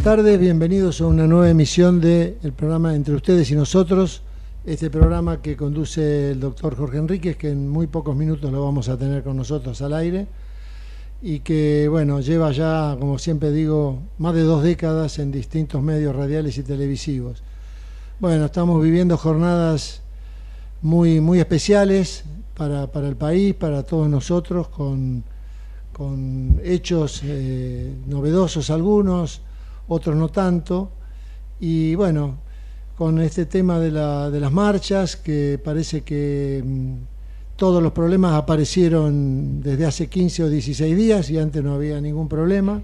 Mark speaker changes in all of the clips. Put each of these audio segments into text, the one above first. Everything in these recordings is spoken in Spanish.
Speaker 1: Buenas tardes, bienvenidos a una nueva emisión del programa Entre ustedes y nosotros, este programa que conduce el doctor Jorge Enríquez, que en muy pocos minutos lo vamos a tener con nosotros al aire, y que, bueno, lleva ya, como siempre digo, más de dos décadas en distintos medios radiales y televisivos. Bueno, estamos viviendo jornadas muy, muy especiales para, para el país, para todos nosotros, con, con hechos eh, novedosos algunos, otros no tanto. Y bueno, con este tema de, la, de las marchas, que parece que mm, todos los problemas aparecieron desde hace 15 o 16 días y antes no había ningún problema.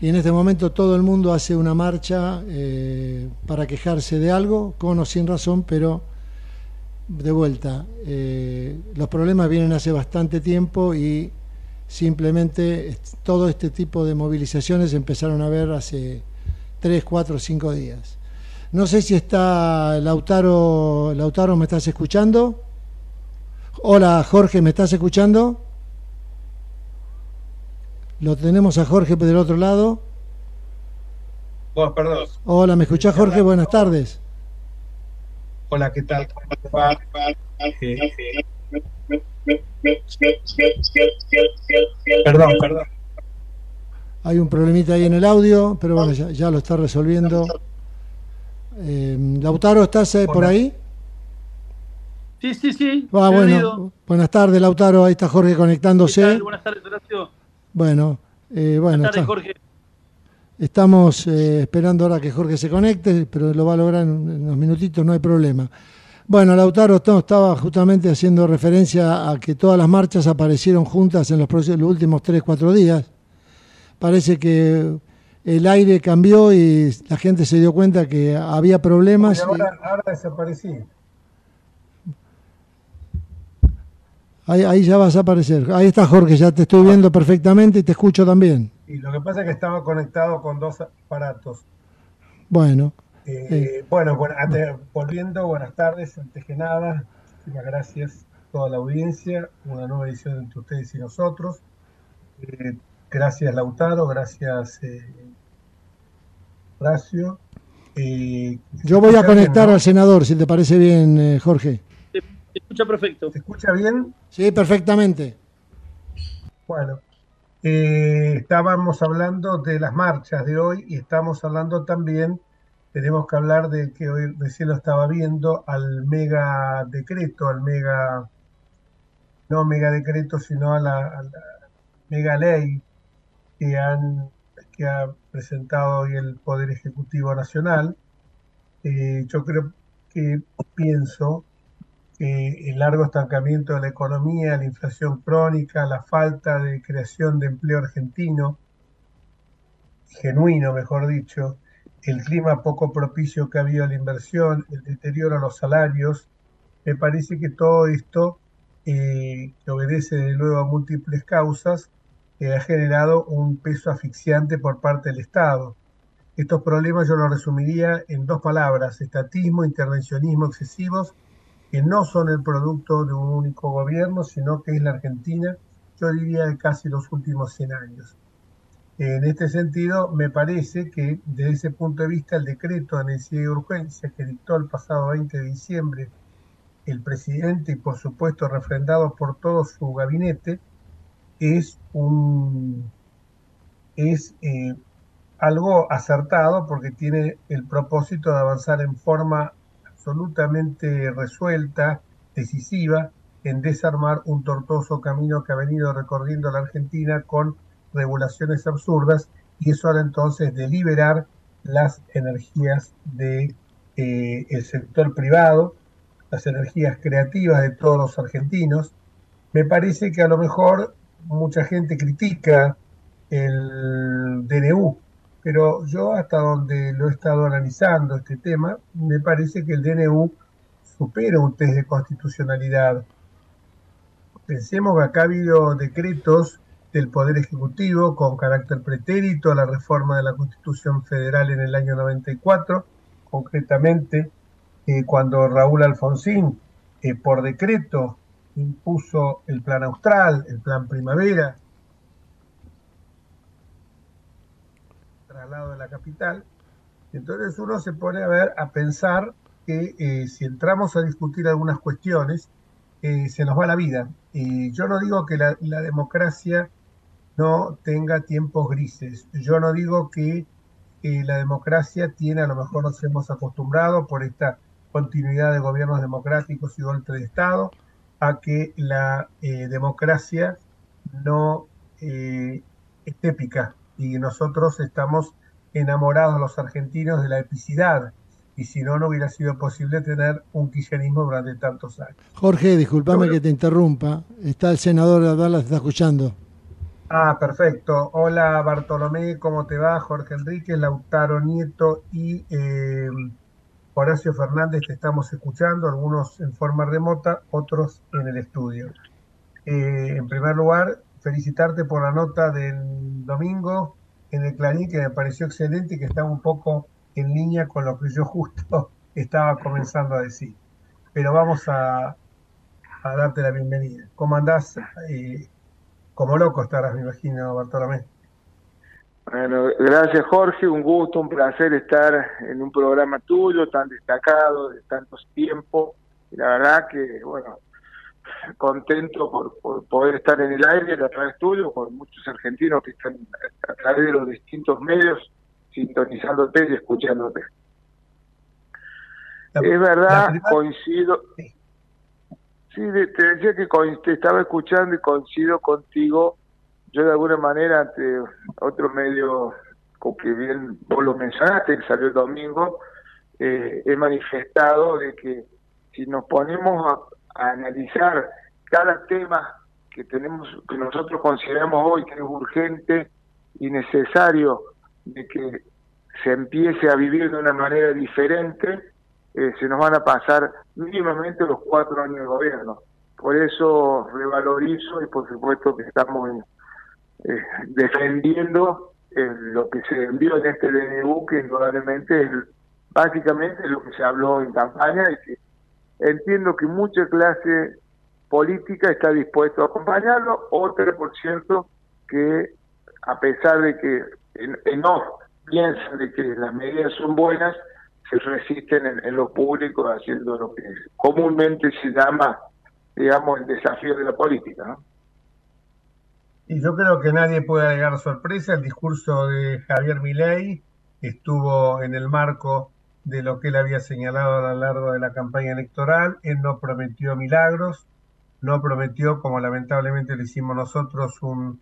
Speaker 1: Y en este momento todo el mundo hace una marcha eh, para quejarse de algo, con o sin razón, pero de vuelta, eh, los problemas vienen hace bastante tiempo y Simplemente todo este tipo de movilizaciones empezaron a ver hace 3, 4, 5 días. No sé si está Lautaro, Lautaro, ¿me estás escuchando? Hola Jorge, ¿me estás escuchando? Lo tenemos a Jorge del otro lado.
Speaker 2: Oh, perdón.
Speaker 1: Hola, ¿me escuchás Jorge? Buenas tardes.
Speaker 2: Hola, ¿qué tal? Perdón, perdón.
Speaker 1: Hay un problemita ahí en el audio, pero bueno, ya, lo está resolviendo. Eh, Lautaro, ¿estás eh, por ahí?
Speaker 3: Sí, sí, sí.
Speaker 1: Ah, bueno, buenas tardes, Lautaro. Ahí está Jorge conectándose.
Speaker 3: Buenas tardes, Horacio.
Speaker 1: Bueno, eh, bueno.
Speaker 3: Buenas tardes, Jorge.
Speaker 1: Estamos eh, esperando ahora que Jorge se conecte, pero lo va a lograr en unos minutitos, no hay problema. Bueno, Lautaro estaba justamente haciendo referencia a que todas las marchas aparecieron juntas en los, los últimos 3, 4 días. Parece que el aire cambió y la gente se dio cuenta que había problemas.
Speaker 2: ahora, ahora desaparecí.
Speaker 1: Ahí, ahí, ya vas a aparecer. Ahí está Jorge, ya te estoy viendo perfectamente y te escucho también.
Speaker 2: Y lo que pasa es que estaba conectado con dos aparatos.
Speaker 1: Bueno,
Speaker 2: eh, bueno, volviendo, buenas tardes, antes que nada, muchas gracias a toda la audiencia, una nueva edición entre ustedes y nosotros. Eh, gracias Lautaro, gracias eh, Horacio.
Speaker 1: Yo voy a conectar al senador, si te parece bien, Jorge.
Speaker 3: Te escucha perfecto.
Speaker 2: ¿Te escucha bien?
Speaker 1: Sí, perfectamente.
Speaker 2: Bueno, estábamos hablando de las marchas de hoy y estamos hablando también tenemos que hablar de que hoy recién lo estaba viendo al mega decreto, al mega, no mega decreto, sino a la, mega ley que, han, que ha presentado hoy el Poder Ejecutivo Nacional. Eh, yo creo que pienso que el largo estancamiento de la economía, la inflación crónica, la falta de creación de empleo argentino, genuino, mejor dicho, el clima poco propicio que ha habido a la inversión, el deterioro a los salarios, me parece que todo esto, eh, que obedece de nuevo a múltiples causas, eh, ha generado un peso asfixiante por parte del Estado. Estos problemas yo los resumiría en dos palabras, estatismo, intervencionismo excesivos, que no son el producto de un único gobierno, sino que es la Argentina, yo diría de casi los últimos 100 años. En este sentido, me parece que desde ese punto de vista el decreto de necesidad de urgencia que dictó el pasado 20 de diciembre el presidente y por supuesto refrendado por todo su gabinete es un es eh, algo acertado porque tiene el propósito de avanzar en forma absolutamente resuelta, decisiva, en desarmar un tortuoso camino que ha venido recorriendo la Argentina con regulaciones absurdas y eso ahora entonces de liberar las energías del de, eh, sector privado, las energías creativas de todos los argentinos. Me parece que a lo mejor mucha gente critica el DNU, pero yo hasta donde lo he estado analizando este tema, me parece que el DNU supera un test de constitucionalidad. Pensemos que acá ha habido decretos del Poder Ejecutivo con carácter pretérito a la reforma de la Constitución Federal en el año 94, concretamente eh, cuando Raúl Alfonsín, eh, por decreto, impuso el Plan Austral, el Plan Primavera, al lado de la capital. Entonces uno se pone a ver, a pensar que eh, si entramos a discutir algunas cuestiones, se nos va la vida. Y yo no digo que la, democracia no tenga tiempos grises. Yo no digo que la democracia tiene, a lo mejor nos hemos acostumbrado por esta continuidad de gobiernos democráticos y golpe de Estado, a que la eh, democracia no eh, es épica y nosotros estamos enamorados los argentinos de la epicidad y si no, no hubiera sido posible tener un kirchnerismo durante tantos años.
Speaker 1: Jorge, discúlpame que te interrumpa, está el senador de Dallas, está escuchando.
Speaker 2: Ah, perfecto. Hola Bartolomé, ¿cómo te va? Jorge Enrique, Lautaro Nieto y eh, Horacio Fernández te estamos escuchando, algunos en forma remota, otros en el estudio. Eh, en primer lugar, felicitarte por la nota del domingo en el Clarín, que me pareció excelente y que estaba un poco en línea con lo que yo justo estaba comenzando a decir. Pero vamos a, a darte la bienvenida. ¿Cómo andás? Eh, como loco estarás, me imagino, Bartolomé.
Speaker 4: Bueno, gracias Jorge, un gusto, un placer estar en un programa tuyo tan destacado de tantos tiempos. Y la verdad que, bueno, contento por, poder estar en el aire a través tuyo, con muchos argentinos que están a través de los distintos medios sintonizándote y escuchándote. es verdad, coincido. Sí, te decía que te estaba escuchando y coincido contigo. Yo de alguna manera ante otro medio, con que bien vos lo mencionaste, que salió el domingo, eh, he manifestado de que si nos ponemos a, a, analizar cada tema que tenemos, que nosotros consideramos hoy que es urgente y necesario de que se empiece a vivir de una manera diferente, eh, se nos van a pasar mínimamente los cuatro años de gobierno. Por eso revalorizo y por supuesto que estamos eh, defendiendo eh, lo que se envió en este DNU, que indudablemente es básicamente lo que se habló en campaña y que entiendo que mucha clase política está dispuesto a acompañarlo, otra, por cierto, que a pesar de que no piensan de que las medidas son buenas, se resisten en, lo público haciendo lo que comúnmente se llama, digamos, el desafío de la política.
Speaker 2: Y yo creo que nadie puede alegar sorpresa. El discurso de Javier Milei estuvo en el marco de lo que él había señalado a lo largo de la campaña electoral. Él no prometió milagros, no prometió, como lamentablemente le hicimos nosotros, un,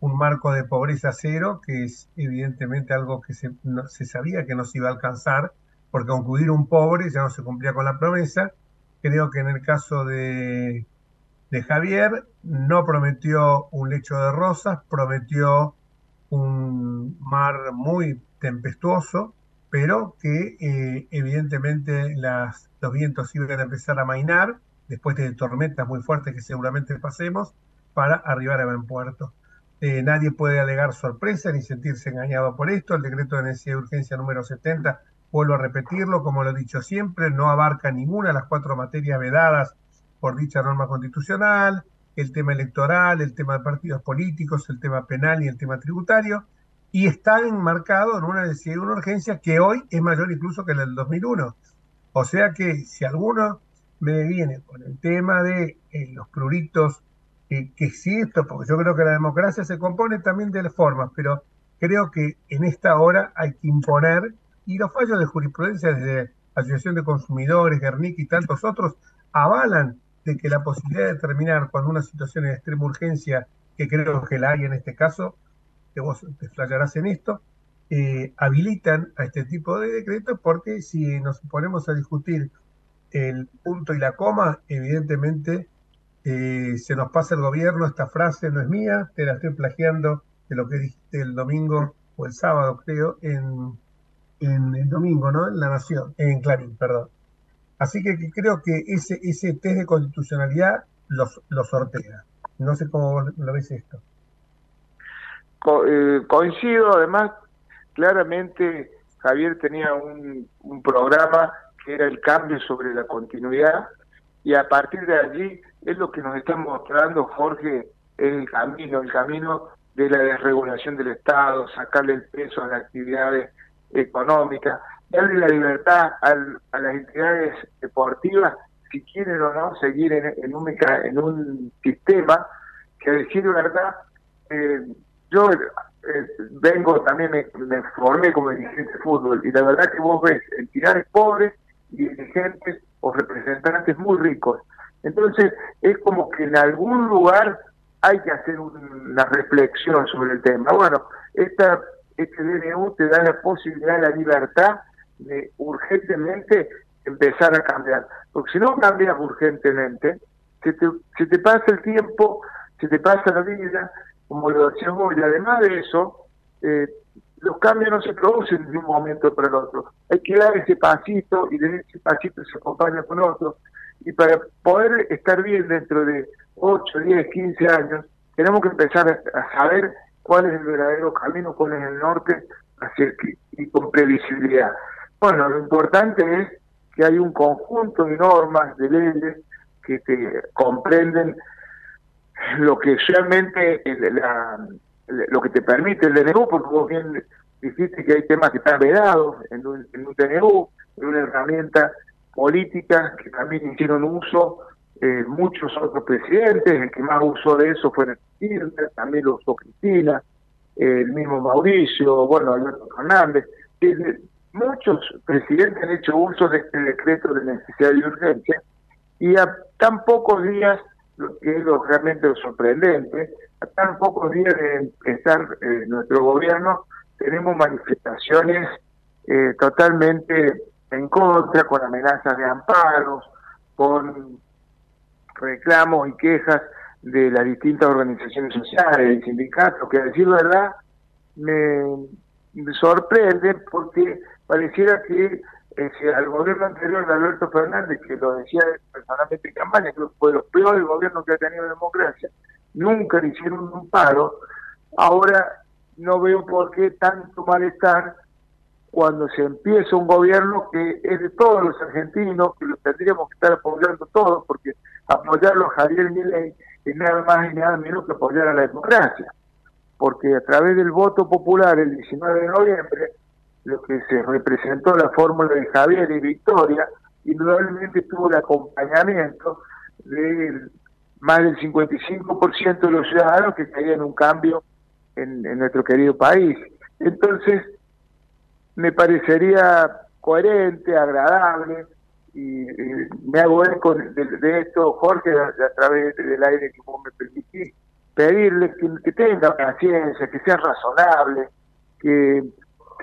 Speaker 2: un marco de pobreza cero, que es evidentemente algo que se, se sabía que no se iba a alcanzar, porque aunque un pobre ya no se cumplía con la promesa. Creo que en el caso de, Javier no prometió un lecho de rosas, prometió un mar muy tempestuoso, pero que eh, evidentemente los vientos iban a empezar a mainar después de tormentas muy fuertes que seguramente pasemos para arribar a buen puerto. Eh, nadie puede alegar sorpresa ni sentirse engañado por esto. El decreto de necesidad de urgencia número 70 vuelvo a repetirlo, como lo he dicho siempre, no abarca ninguna de las cuatro materias vedadas por dicha norma constitucional, el tema electoral, el tema de partidos políticos, el tema penal y el tema tributario, y está enmarcado en una necesidad una urgencia que hoy es mayor incluso que la del 2001. O sea que si alguno me viene con el tema de eh, los pruritos, eh, que sí esto, porque yo creo que la democracia se compone también de las formas, pero creo que en esta hora hay que imponer y los fallos de jurisprudencia desde Asociación de Consumidores, Guernica y tantos otros avalan de que la posibilidad de terminar cuando una situación de extrema urgencia, que creo que la hay en este caso, que vos te flayarás en esto, eh, habilitan a este tipo de decretos porque si nos ponemos a discutir el punto y la coma, evidentemente eh, se nos pasa el gobierno, esta frase no es mía, te la estoy plagiando de lo que dijiste el domingo o el sábado creo en en el domingo, ¿no? En La Nación, en Clarín, perdón. Así que creo que ese, ese test de constitucionalidad los, los sortea. No sé cómo lo ves esto.
Speaker 4: Eh, coincido, además, claramente Javier tenía un, un programa que era el cambio sobre la continuidad y a partir de allí es lo que nos está mostrando Jorge, el camino, el camino de la desregulación del Estado, sacarle el peso a las actividades económicas, darle la libertad a las entidades deportivas si quieren o no seguir en, un, en un sistema que, decir verdad, eh, yo eh, vengo también, me, formé como dirigente de fútbol y la verdad que vos ves entidades pobres y dirigentes o representantes muy ricos. Entonces es como que en algún lugar hay que hacer una reflexión sobre el tema. Bueno, esta, este DNU te da la posibilidad, la libertad de urgentemente empezar a cambiar. Porque si no cambias urgentemente, se te, pasa el tiempo, se te pasa la vida, como lo decías vos, y además de eso, eh, los cambios no se producen de un momento para el otro. Hay que dar ese pasito y de ese pasito se acompaña con otro. Y para poder estar bien dentro de 8, 10, 15 años, tenemos que empezar a saber cuál es el verdadero camino, cuál es el norte, hacia y con previsibilidad. Bueno, lo importante es que hay un conjunto de normas, de leyes, que te comprenden lo que realmente lo que te permite el DNU, porque vos bien dijiste que hay temas que están vedados en un, en un DNU, en una herramienta política que también hicieron uso eh, muchos otros presidentes, el que más usó de eso fue Kirchner, también lo usó Cristina, el mismo Mauricio, bueno, Alberto Fernández. muchos presidentes han hecho uso de este decreto de necesidad y urgencia y a tan pocos días, lo que es lo realmente sorprendente, a tan pocos días de estar eh, nuestro gobierno, tenemos manifestaciones eh, totalmente en contra, con amenazas de amparos, con reclamos y quejas de las distintas organizaciones sociales, y sindicatos, que a decir verdad me, sorprende porque pareciera que eh, al gobierno anterior de Alberto Fernández, que lo decía personalmente en campaña, que fue los peores gobiernos que ha tenido democracia, nunca le hicieron un paro, ahora no veo por qué tanto malestar cuando se empieza un gobierno que es de todos los argentinos, que lo tendríamos que estar apoyando todos, porque apoyarlo a Javier Milei es nada más y nada menos que apoyar a la democracia, porque a través del voto popular el 19 de noviembre, lo que se representó la fórmula de Javier y Victoria, indudablemente tuvo el acompañamiento de más del 55% de los ciudadanos que querían un cambio en, en nuestro querido país. Entonces, me parecería coherente, agradable, y, me hago eco de, esto, Jorge, a, través del aire que vos me permitís, pedirle que, tenga paciencia, que sea razonable, que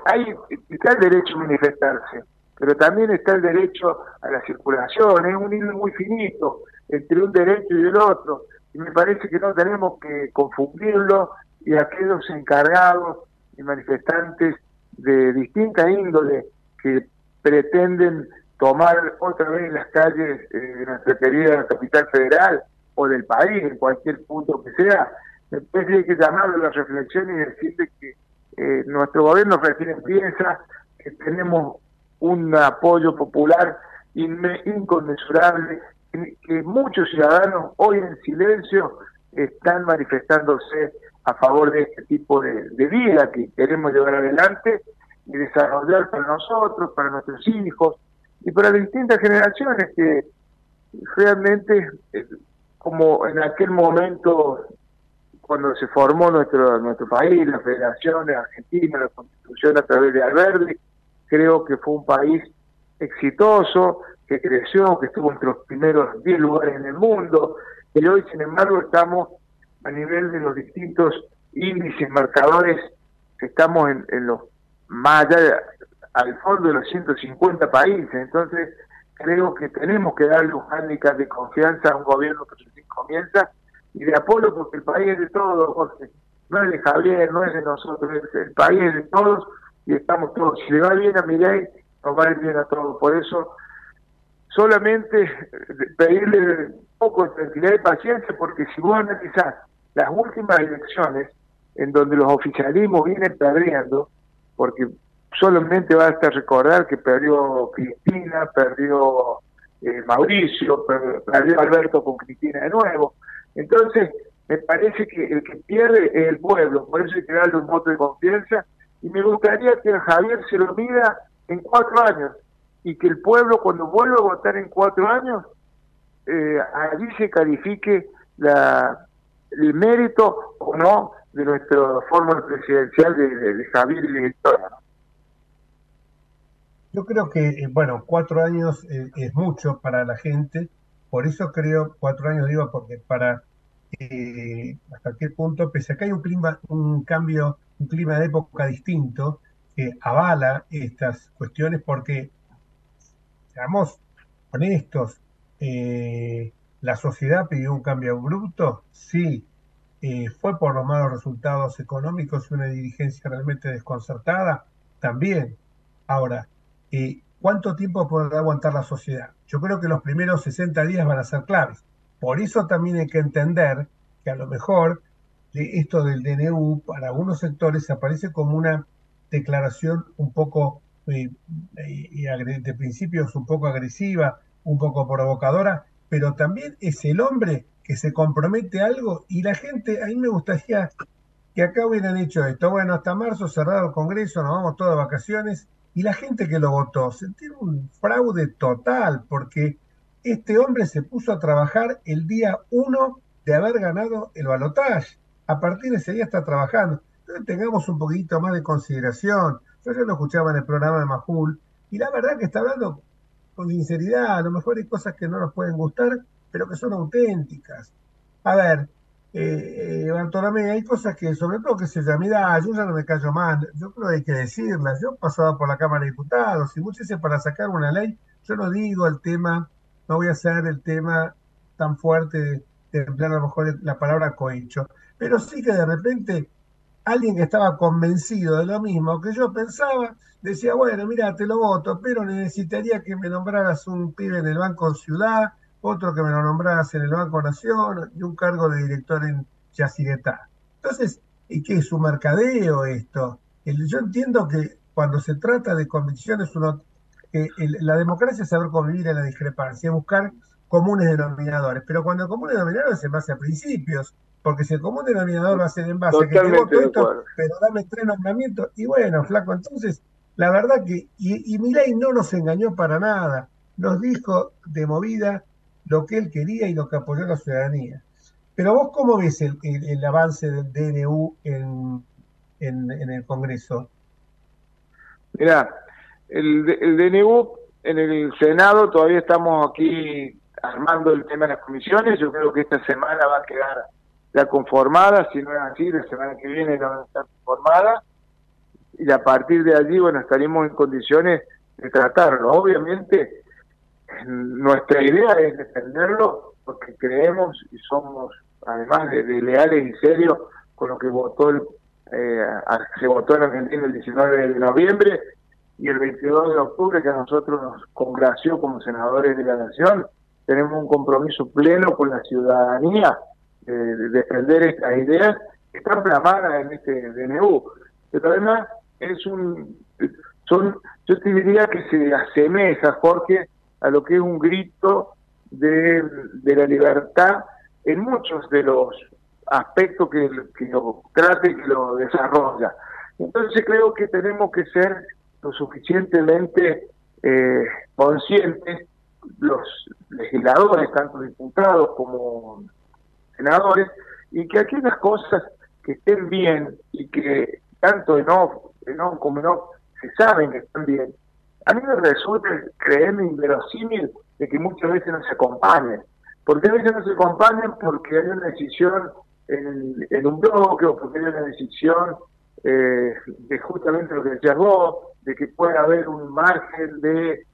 Speaker 4: hay está el derecho a manifestarse, pero también está el derecho a la circulación, es un hilo muy finito entre un derecho y el otro, y me parece que no tenemos que confundirlo y aquellos encargados y manifestantes de distinta índole que pretenden tomar otra vez las calles eh, de nuestra querida capital federal o del país, en cualquier punto que sea, me parece que hay que llamarlo a la reflexión y decirle que eh, nuestro gobierno recién piensa que tenemos un apoyo popular inconmensurable, que muchos ciudadanos hoy en silencio están manifestándose a favor de este tipo de, vida que queremos llevar adelante y desarrollar para nosotros, para nuestros hijos y para las distintas generaciones que realmente, eh, como en aquel momento cuando se formó nuestro nuestro país, la Federación Argentina, la Constitución a través de Alberti, creo que fue un país exitoso, que creció, que estuvo entre los primeros 10 lugares en el mundo, y hoy, sin embargo, estamos a nivel de los distintos índices, marcadores, estamos en, los más allá, al fondo de los 150 países. Entonces, creo que tenemos que darle un hándicap de confianza a un gobierno que comienza y de apoyo porque el país es de todos, Jorge. No es de Javier, no es de nosotros, el país es de todos y estamos todos. Si le va bien a Miguel, nos va bien a todos. Por eso, solamente pedirle un poco de tranquilidad y paciencia, porque si vos analizás las últimas elecciones en donde los oficialismos vienen perdiendo, porque solamente basta recordar que perdió Cristina, perdió eh, Mauricio, perdió Alberto con Cristina de nuevo. Entonces, me parece que el que pierde es el pueblo, por eso hay que darle un voto de confianza y me gustaría que Javier se lo mida en cuatro años y que el pueblo cuando vuelva a votar en cuatro años, eh, allí se califique la, el mérito o no de nuestra fórmula presidencial de, Javier y de Victoria.
Speaker 2: Yo creo que, eh, bueno, cuatro años eh, es mucho para la gente, por eso creo, cuatro años digo, porque para eh, hasta qué punto, pese a que hay un clima, un cambio, un clima de época distinto, que avala estas cuestiones, porque, seamos honestos, eh, la sociedad pidió un cambio abrupto, sí, fue por los malos resultados económicos y una dirigencia realmente desconcertada, también. Ahora, ¿cuánto tiempo podrá aguantar la sociedad? Yo creo que los primeros 60 días van a ser claves. Por eso también hay que entender que a lo mejor esto del DNU para algunos sectores aparece como una declaración un poco eh, eh, de principios un poco agresiva, un poco provocadora, pero también es el hombre que se compromete a algo y la gente, a mí me gustaría que acá hubieran hecho esto, bueno, hasta marzo cerrado el Congreso, nos vamos todas de vacaciones, y la gente que lo votó, sentir un fraude total, porque este hombre se puso a trabajar el día uno de haber ganado el balotaje. A partir de ese día está trabajando. Entonces tengamos un poquito más de consideración. Yo ya lo escuchaba en el programa de Majul y la verdad que está hablando con sinceridad. A lo mejor hay cosas que no nos pueden gustar, pero que son auténticas. A ver, eh, eh, Bartolomé, hay cosas que, sobre todo que se llama, yo ya no me callo más, yo creo que hay que decirlas. Yo he pasado por la Cámara de Diputados y muchas veces para sacar una ley, yo no digo el tema no voy a hacer el tema tan fuerte de, emplear a lo mejor la palabra cohecho, pero sí que de repente alguien que estaba convencido de lo mismo que yo pensaba, decía, bueno, mira, te lo voto, pero necesitaría que me nombraras un pibe en el Banco Ciudad, otro que me lo nombraras en el Banco Nación y un cargo de director en Yacyretá. Entonces, ¿y qué es un mercadeo esto? yo entiendo que cuando se trata de convicciones uno la democracia es saber convivir en la discrepancia, buscar comunes denominadores, pero cuando el común denominador es en base a principios, porque si el común denominador va a ser en base a que te voto esto, pero dame tres nombramientos, y bueno, flaco, entonces, la verdad que, y, y no nos engañó para nada, nos dijo de movida lo que él quería y lo que apoyó la ciudadanía. Pero vos, ¿cómo ves el, avance del DNU en, en, el Congreso?
Speaker 4: Mira, el, el DNU en el Senado todavía estamos aquí armando el tema de las comisiones. Yo creo que esta semana va a quedar ya conformada, si no es así, la semana que viene ya va a estar conformada. Y a partir de allí, bueno, estaremos en condiciones de tratarlo. Obviamente, nuestra idea es defenderlo porque creemos y somos, además de, leales y serios con lo que votó el, eh, se votó en Argentina el 19 de noviembre y el 22 de octubre, que a nosotros nos congració como senadores de la Nación, tenemos un compromiso pleno con la ciudadanía de, defender estas ideas que están plasmadas en este DNU. Pero además es un, son, yo te diría que se asemeja, Jorge, a lo que es un grito de, de la libertad en muchos de los aspectos que, que lo trate y que lo desarrolla. Entonces creo que tenemos que ser lo suficientemente eh, conscientes los legisladores, tanto diputados como senadores, y que aquellas cosas que estén bien y que tanto en off, en on como en off se saben que están bien, a mí me resulta creerme inverosímil de que muchas veces no se acompañen. porque a veces no se acompañan? Porque hay una decisión en, en un bloque o porque hay una decisión eh, de justamente lo que decías vos, de que pueda haber un margen de,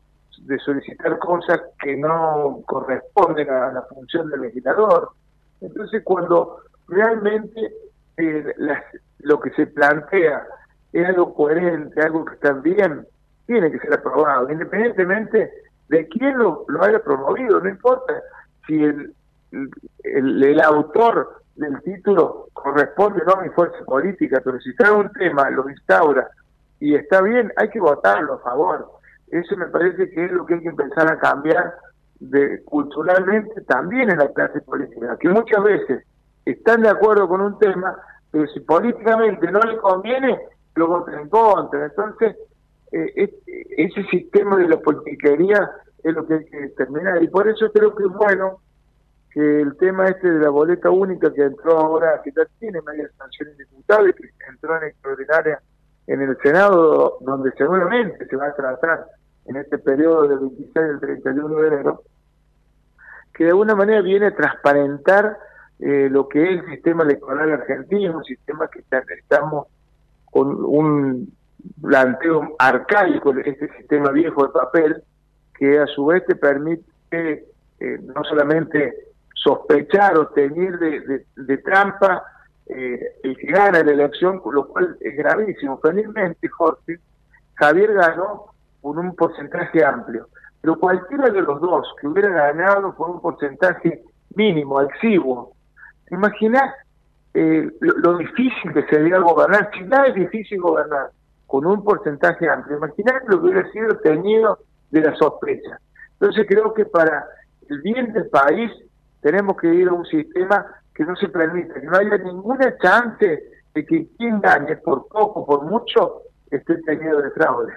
Speaker 4: de solicitar cosas que no corresponden a la función del legislador. Entonces, cuando realmente eh, lo que se plantea es algo coherente, algo que está bien, tiene que ser aprobado, independientemente de quién lo, haya promovido, no importa si el autor del título corresponde no a mi fuerza política, pero si trae un tema, lo instaura y está bien, hay que votarlo a favor. Eso me parece que es lo que hay que empezar a cambiar de culturalmente también en la clase política, que muchas veces están de acuerdo con un tema, pero si políticamente no le conviene, lo votan en contra. Entonces, eh, ese sistema de la politiquería es lo que hay que terminar. Y por eso creo que es bueno que el tema este de la boleta única que entró ahora, que ya tiene media sanción indiputable, que entró en extraordinaria en el Senado, donde seguramente se va a tratar en este periodo del 26 al 31 de enero, que de alguna manera viene a transparentar eh, lo que es el sistema electoral argentino, un sistema que estamos con un planteo arcaico, este sistema viejo de papel, que a su vez te permite eh, no solamente sospechar o tener de, trampa eh, el que gana la elección, lo cual es gravísimo. Felizmente, Jorge, Javier ganó con un porcentaje amplio, pero cualquiera de los dos que hubiera ganado por un porcentaje mínimo, exiguo, ¿te imaginas eh, lo, difícil que sería gobernar? Si nada es difícil gobernar con un porcentaje amplio, imaginar lo que hubiera sido tenido de la sospecha. Entonces creo que para el bien del país tenemos que ir a un sistema que no se permita, que no haya ninguna chance de que quien gane por poco, por mucho, esté tenido de fraude.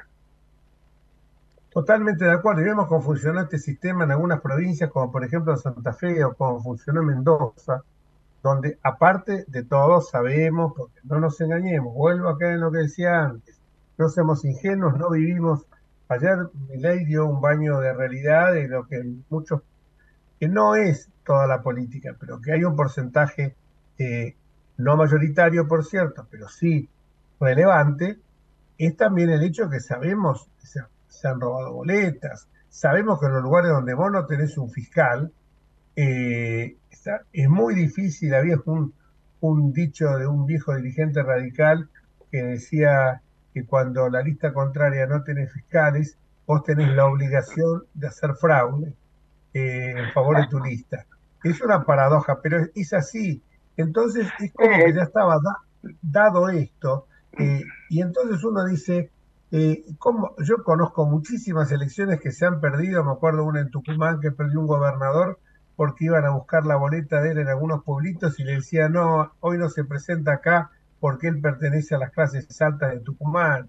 Speaker 2: Totalmente de acuerdo. Y vemos cómo funcionó este sistema en algunas provincias, como por ejemplo Santa Fe o como funcionó en Mendoza, donde aparte de todo sabemos, porque no nos engañemos, vuelvo a caer en lo que decía antes, no somos ingenuos, no vivimos. Ayer Milei dio un baño de realidad de lo que muchos, que no es toda la política, pero que hay un porcentaje eh, no mayoritario, por cierto, pero sí relevante, es también el hecho que sabemos que se, han robado boletas, sabemos que en los lugares donde vos no tenés un fiscal, eh, es muy difícil, había un dicho de un viejo dirigente radical que decía cuando la lista contraria no tiene fiscales, vos tenés la obligación de hacer fraude eh, en favor de tu lista. Es una paradoja, pero es, así. Entonces es como que ya estaba dado esto, eh, y entonces uno dice, eh, yo conozco muchísimas elecciones que se han perdido, me acuerdo una en Tucumán que perdió un gobernador porque iban a buscar la boleta de él en algunos pueblitos y le decía, no, hoy no se presenta acá porque él pertenece a las clases altas de Tucumán.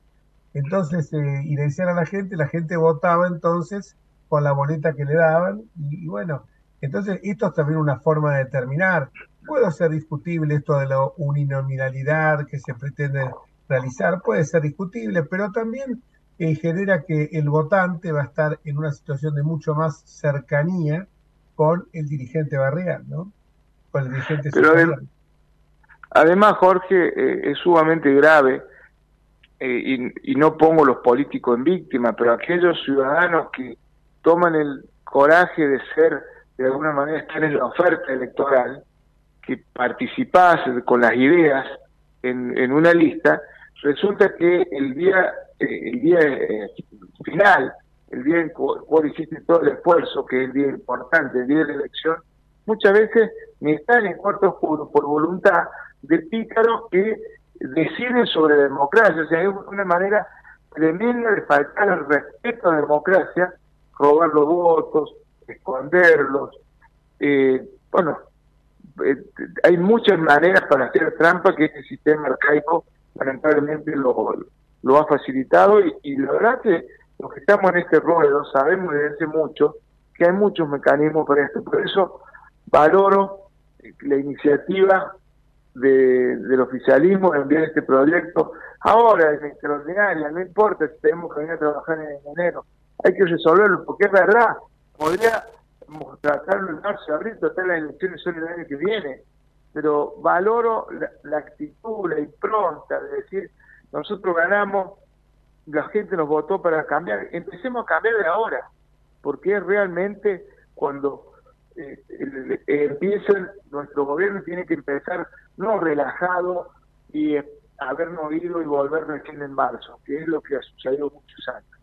Speaker 2: Entonces, eh, y le decían a la gente, la gente votaba entonces con la boleta que le daban, y, bueno, entonces esto es también una forma de determinar. Puede ser discutible esto de la uninominalidad que se pretende realizar, puede ser discutible, pero también eh, genera que el votante va a estar en una situación de mucho más cercanía con el dirigente barrial, ¿no? Con el dirigente
Speaker 4: Además, Jorge, eh, es sumamente grave, eh, y, no pongo los políticos en víctima, pero aquellos ciudadanos que toman el coraje de ser, de alguna manera, estar en la oferta electoral, que participás con las ideas en, una lista, resulta que el día, eh, el día final, el día en que vos hiciste todo el esfuerzo, que es el día importante, el día de la elección, muchas veces ni están en cuarto oscuro por voluntad, de pícaros que deciden sobre democracia. O sea, es una manera tremenda de faltar el respeto a la democracia, robar los votos, esconderlos. Eh, bueno, eh, hay muchas maneras para hacer trampa que este sistema arcaico lamentablemente lo, ha facilitado y, la verdad que los que estamos en este ruedo sabemos desde hace mucho que hay muchos mecanismos para esto. Por eso valoro la iniciativa del oficialismo enviar este proyecto. Ahora es extraordinaria, no importa si tenemos que venir a trabajar en enero, hay que resolverlo, porque es verdad, podría tratarlo en marzo, abril, total las elecciones son el año que viene, pero valoro la, actitud, la impronta de decir, nosotros ganamos, la gente nos votó para cambiar, empecemos a cambiar de ahora, porque es realmente cuando eh, empieza nuestro gobierno tiene que empezar no relajado y habernos ido y volver recién en marzo, que es lo que ha sucedido muchos años.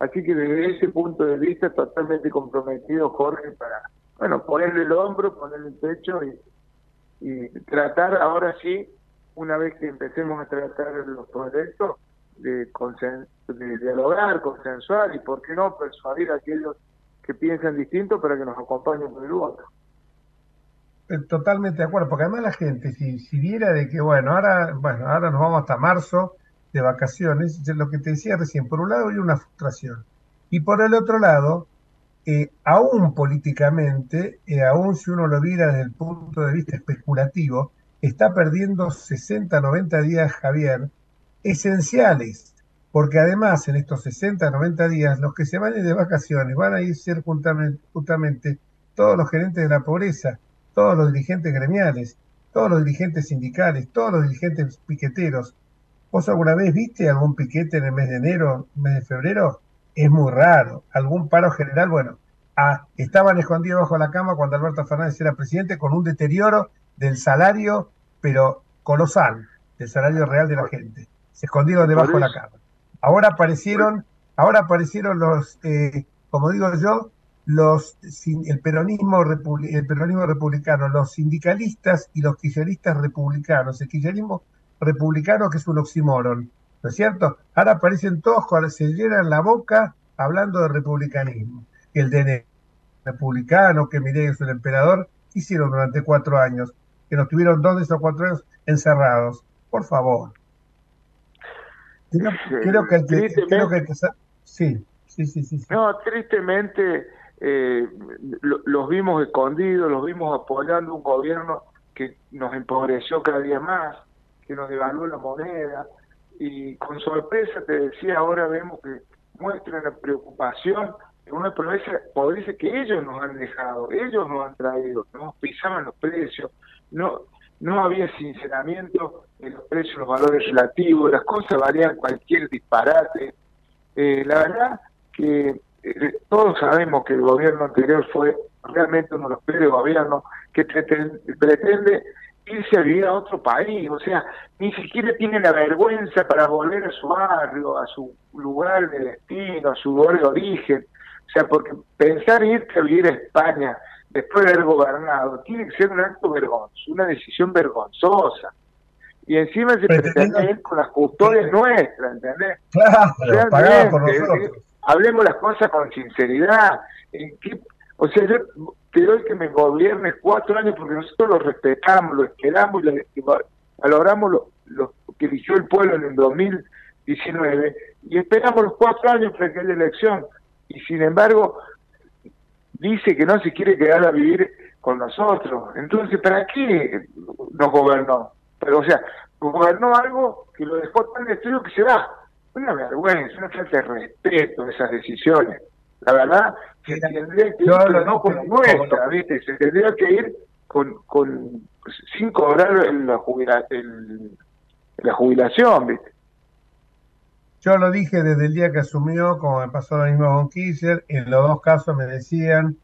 Speaker 4: Así que desde ese punto de vista totalmente comprometido Jorge para, bueno, ponerle el hombro, ponerle el pecho y, tratar ahora sí, una vez que empecemos a tratar los proyectos, de, de dialogar, consensuar y, por qué no, persuadir a aquellos que piensan distinto para que nos acompañen con el voto.
Speaker 2: Eh, totalmente de acuerdo, porque además la gente, si, si viera de que, bueno, ahora, bueno, ahora nos vamos hasta marzo de vacaciones, lo que te decía recién, por un lado hay una frustración, y por el otro lado, eh, aún políticamente, eh, aún si uno lo viera desde el punto de vista especulativo, está perdiendo 60, 90 días, Javier, esenciales, porque además en estos 60, 90 días, los que se van de vacaciones van a ir ser justamente todos los gerentes de la pobreza, todos los dirigentes gremiales, todos los dirigentes sindicales, todos los dirigentes piqueteros. ¿Vos alguna vez viste algún piquete en el mes de enero, mes de febrero? Es muy raro. ¿Algún paro general? Bueno, ah, estaban escondidos bajo la cama cuando Alberto Fernández era presidente con un deterioro del salario, pero colosal, del salario real de la gente. Se escondieron debajo de la cama. Ahora aparecieron, ahora aparecieron los, eh, como digo yo, los, el, peronismo, el peronismo republicano, los sindicalistas y los kirchneristas republicanos. El kirchnerismo republicano que es un oxímoron, ¿no es cierto? Ahora aparecen todos, se llenan la boca hablando de republicanismo. El DN republicano, que Mireille es el emperador, hicieron durante cuatro años, que nos tuvieron dos de esos cuatro años encerrados. Por favor. Creo, que, creo que, sí, sí, sí, sí.
Speaker 4: No, tristemente eh, los vimos escondidos, los vimos apoyando un gobierno que nos empobreció cada día más, que nos devaluó la moneda y con sorpresa te decía ahora vemos que muestran la preocupación de una pobreza, pobreza que ellos nos han dejado, ellos nos han traído, nos pisaban los precios, no no había sinceramiento en los precios, los valores relativos, las cosas valían cualquier disparate. Eh, la verdad que eh, todos sabemos que el gobierno anterior fue realmente uno de los peores gobiernos que pretende, irse a vivir a otro país, o sea, ni siquiera tiene la vergüenza para volver a su barrio, a su lugar de destino, a su lugar de origen, o sea, porque pensar irte a vivir a España después de haber gobernado tiene que ser un acto vergonzoso, una decisión vergonzosa. Y encima se pretende ir con las custodias nuestras, ¿entendés?
Speaker 2: Claro, por nosotros
Speaker 4: hablemos las cosas con sinceridad. ¿En qué, o sea, yo te doy que me gobiernes cuatro años porque nosotros lo respetamos, lo esperamos y valoramos lo, lo, que eligió el pueblo en el 2019 y esperamos los cuatro años para que la elección. Y sin embargo, dice que no se quiere quedar a vivir con nosotros. Entonces, ¿para qué nos gobernó? Pero, o sea, gobernó algo que lo dejó tan destruido que se va una vergüenza, una falta de respeto esas decisiones. La verdad, se tendría que ir, no como nuestra, ¿viste? Se tendría que ir con, con sin cobrar en la, jubila, la jubilación, ¿viste?
Speaker 2: Yo lo dije desde el día que asumió, como me pasó lo mismo con Kirchner, en los dos casos me decían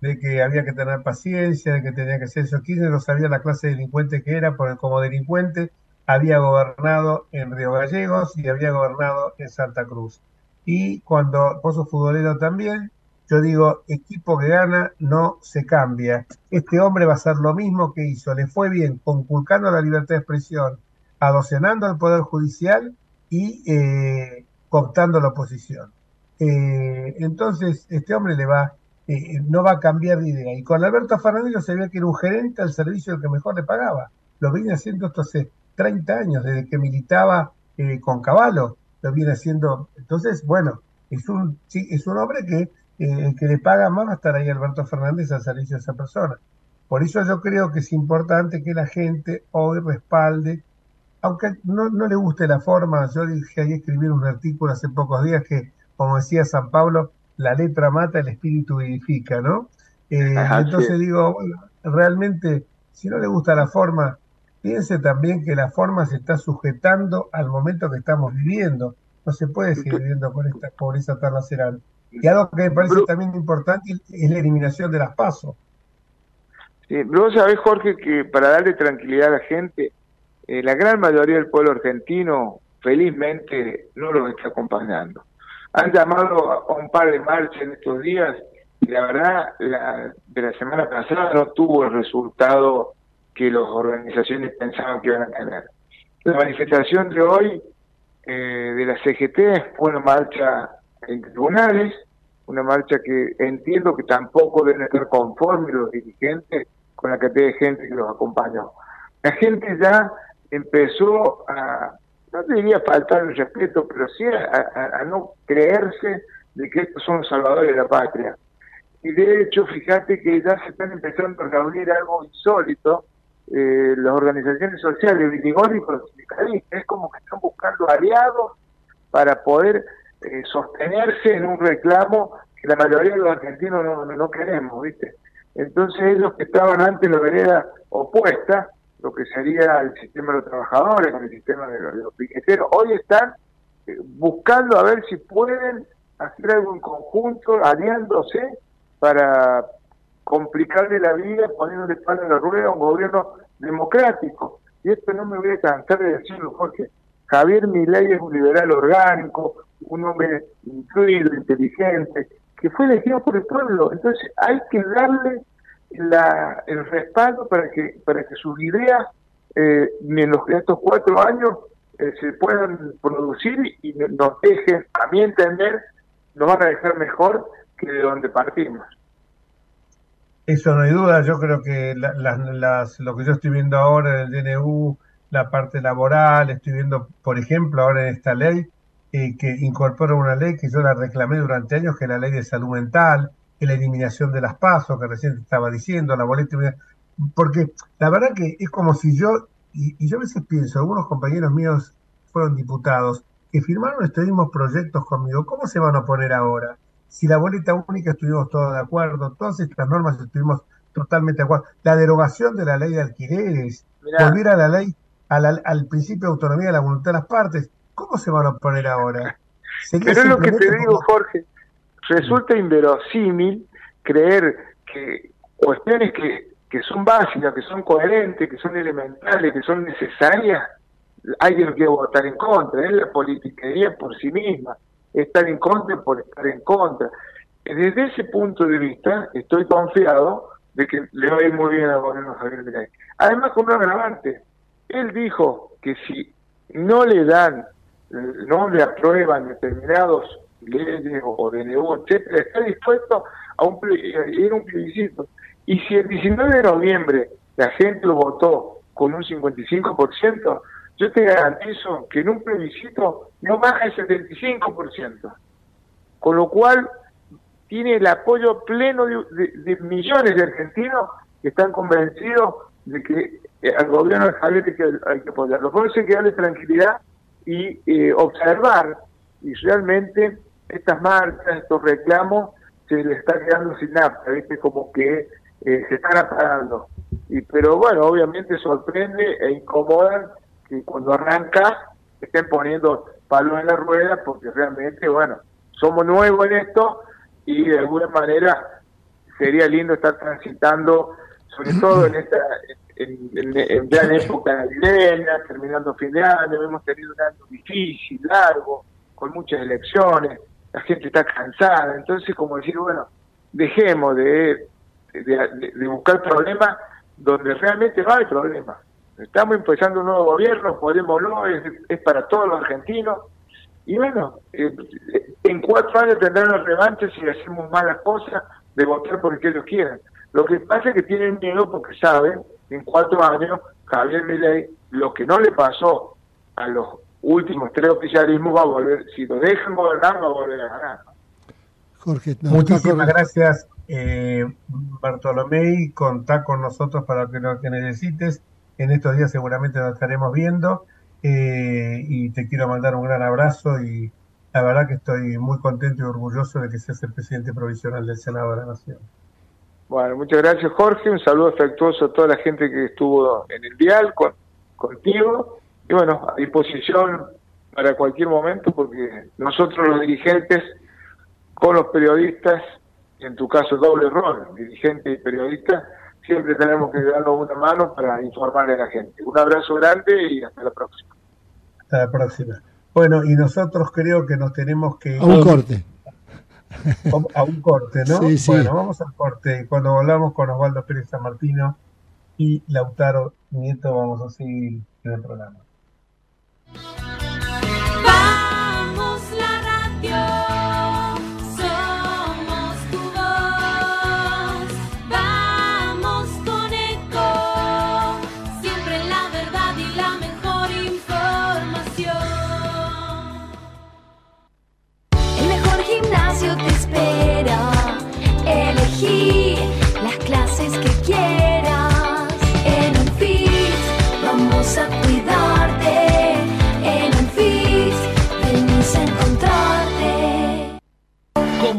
Speaker 2: de que había que tener paciencia, de que tenía que ser eso. Kirchner no sabía la clase de delincuente que era, porque como delincuente había gobernado en Río Gallegos y había gobernado en Santa Cruz. Y cuando Pozo Futbolero también, yo digo, equipo que gana no se cambia. Este hombre va a hacer lo mismo que hizo, le fue bien conculcando la libertad de expresión, adocenando al Poder Judicial y eh, cooptando la oposición. Eh, entonces, este hombre le va, eh, no va a cambiar de idea. Y con Alberto Fernández se sabía que era un gerente al servicio del que mejor le pagaba. Lo viene haciendo esto hace 30 años, desde que militaba eh, con Caballo, lo viene haciendo. Entonces, bueno, es un, sí, es un hombre que, eh, que le paga más va a estar ahí Alberto Fernández al servicio de esa persona. Por eso yo creo que es importante que la gente hoy respalde, aunque no, no le guste la forma, yo dije ahí escribir un artículo hace pocos días que, como decía San Pablo, la letra mata, el espíritu vivifica, ¿no? Eh, entonces digo, bueno, realmente, si no le gusta la forma, Piense también que la forma se está sujetando al momento que estamos viviendo. No se puede seguir viviendo con esta pobreza tan lacerante. Y algo que me parece también importante es la eliminación de las pasos.
Speaker 4: Sí, vos sabés, Jorge, que para darle tranquilidad a la gente, eh, la gran mayoría del pueblo argentino felizmente no lo está acompañando. Han llamado a un par de marchas en estos días y la verdad, la, de la semana pasada no tuvo el resultado que las organizaciones pensaban que iban a tener. La manifestación de hoy eh, de la CGT fue una marcha en tribunales, una marcha que entiendo que tampoco deben estar conformes los dirigentes con la cantidad de gente que los acompañó. La gente ya empezó a, no diría faltar el respeto, pero sí a, no creerse de que estos son los salvadores de la patria. Y de hecho, fíjate que ya se están empezando a reunir algo insólito, eh, las organizaciones sociales, Vitigón los sindicalistas, es como que están buscando aliados para poder eh, sostenerse en un reclamo que la mayoría de los argentinos no, no, queremos, ¿viste? Entonces ellos que estaban antes en la vereda opuesta, lo que sería el sistema de los trabajadores, con el sistema de los, piqueteros, hoy están eh, buscando a ver si pueden hacer algo en conjunto, aliándose para complicarle la vida, poniéndole espalda en la rueda a un gobierno democrático. Y esto no me voy a cansar de decirlo, porque Javier Milei es un liberal orgánico, un hombre incluido, inteligente, que fue elegido por el pueblo. Entonces hay que darle la, el respaldo para que para que sus ideas eh, en los estos cuatro años eh, se puedan producir y nos dejen, a mi entender, nos van a dejar mejor que de donde partimos.
Speaker 2: Eso no hay duda, yo creo que las, lo que yo estoy viendo ahora en el DNU, la parte laboral, estoy viendo, por ejemplo, ahora en esta ley, eh, que incorpora una ley que yo la reclamé durante años, que es la ley de salud mental, que la eliminación de las pasos, que recién estaba diciendo, la boleta, porque la verdad que es como si yo, y, yo a veces pienso, algunos compañeros míos fueron diputados, que firmaron estos mismos proyectos conmigo, ¿cómo se van a poner ahora? Si la boleta única estuvimos todos de acuerdo, todas estas normas estuvimos totalmente de acuerdo, la derogación de la ley de alquileres, volver a la ley, al principio de autonomía de la voluntad de las partes, ¿Cómo se van a poner ahora?
Speaker 4: Pero es lo que te digo, Jorge. Resulta inverosímil creer que cuestiones que, que son básicas, que son coherentes, que son elementales, que son necesarias, alguien quiere votar en contra. Es la politiquería por sí misma. Estar en contra por estar en contra. Desde ese punto de vista, estoy confiado de que le va a ir muy bien al gobierno Javier Milei. Además, con un agravante. Él dijo que si no le dan no le aprueban determinados leyes o DNU, etcétera, está dispuesto a un, ir a un plebiscito. Y si el 19 de noviembre la gente lo votó con un 55%, yo te garantizo que en un plebiscito no baja el 75%. Con lo cual tiene el apoyo pleno de, millones de argentinos que están convencidos de que al gobierno de Javier hay que, hay que apoyarlo. Por eso hay que darle tranquilidad y eh, observar y realmente estas marcas, estos reclamos, se les está quedando sin nada, ¿viste? Como que eh, se están apagando. Y, pero bueno, obviamente sorprende e incomoda que cuando arranca estén poniendo palos en la rueda porque realmente, bueno, somos nuevos en esto y de alguna manera sería lindo estar transitando, sobre todo en esta en, en, en época navideña, terminando fin de año, hemos tenido un año difícil, largo, con muchas elecciones, la gente está cansada, entonces como decir, bueno, dejemos de, de, buscar problemas donde realmente no hay problemas. Estamos empezando un nuevo gobierno, podémoslo, es, es para todos los argentinos, y bueno, eh, en cuatro años tendrán la revancha si hacemos malas cosas de votar por el que ellos quieran. Lo que pasa es que tienen miedo porque saben en cuatro años Javier Milei, lo que no le pasó a los últimos tres oficialismos va a volver, si lo dejan gobernar, va a volver a ganar.
Speaker 2: Jorge, muchísimas gracias, eh, Bartolomé, contá con nosotros para que lo que necesites. En estos días seguramente nos estaremos viendo eh, y te quiero mandar un gran abrazo y la verdad que estoy muy contento y orgulloso de que seas el presidente provisional del Senado de la Nación.
Speaker 4: Bueno, muchas gracias Jorge, un saludo afectuoso a toda la gente que estuvo en el dial con, contigo y bueno, a disposición para cualquier momento porque nosotros los dirigentes con los periodistas, en tu caso doble rol, dirigente y periodista, siempre tenemos que darnos una mano para informarle a la gente. Un abrazo grande y hasta la próxima.
Speaker 2: Hasta la próxima. Bueno, y nosotros creo que nos tenemos que...
Speaker 1: A un corte.
Speaker 2: a un corte, ¿no? Bueno, vamos al corte. Cuando volvamos con Osvaldo Pérez San Martino y Lautaro Nieto, vamos a seguir en el programa.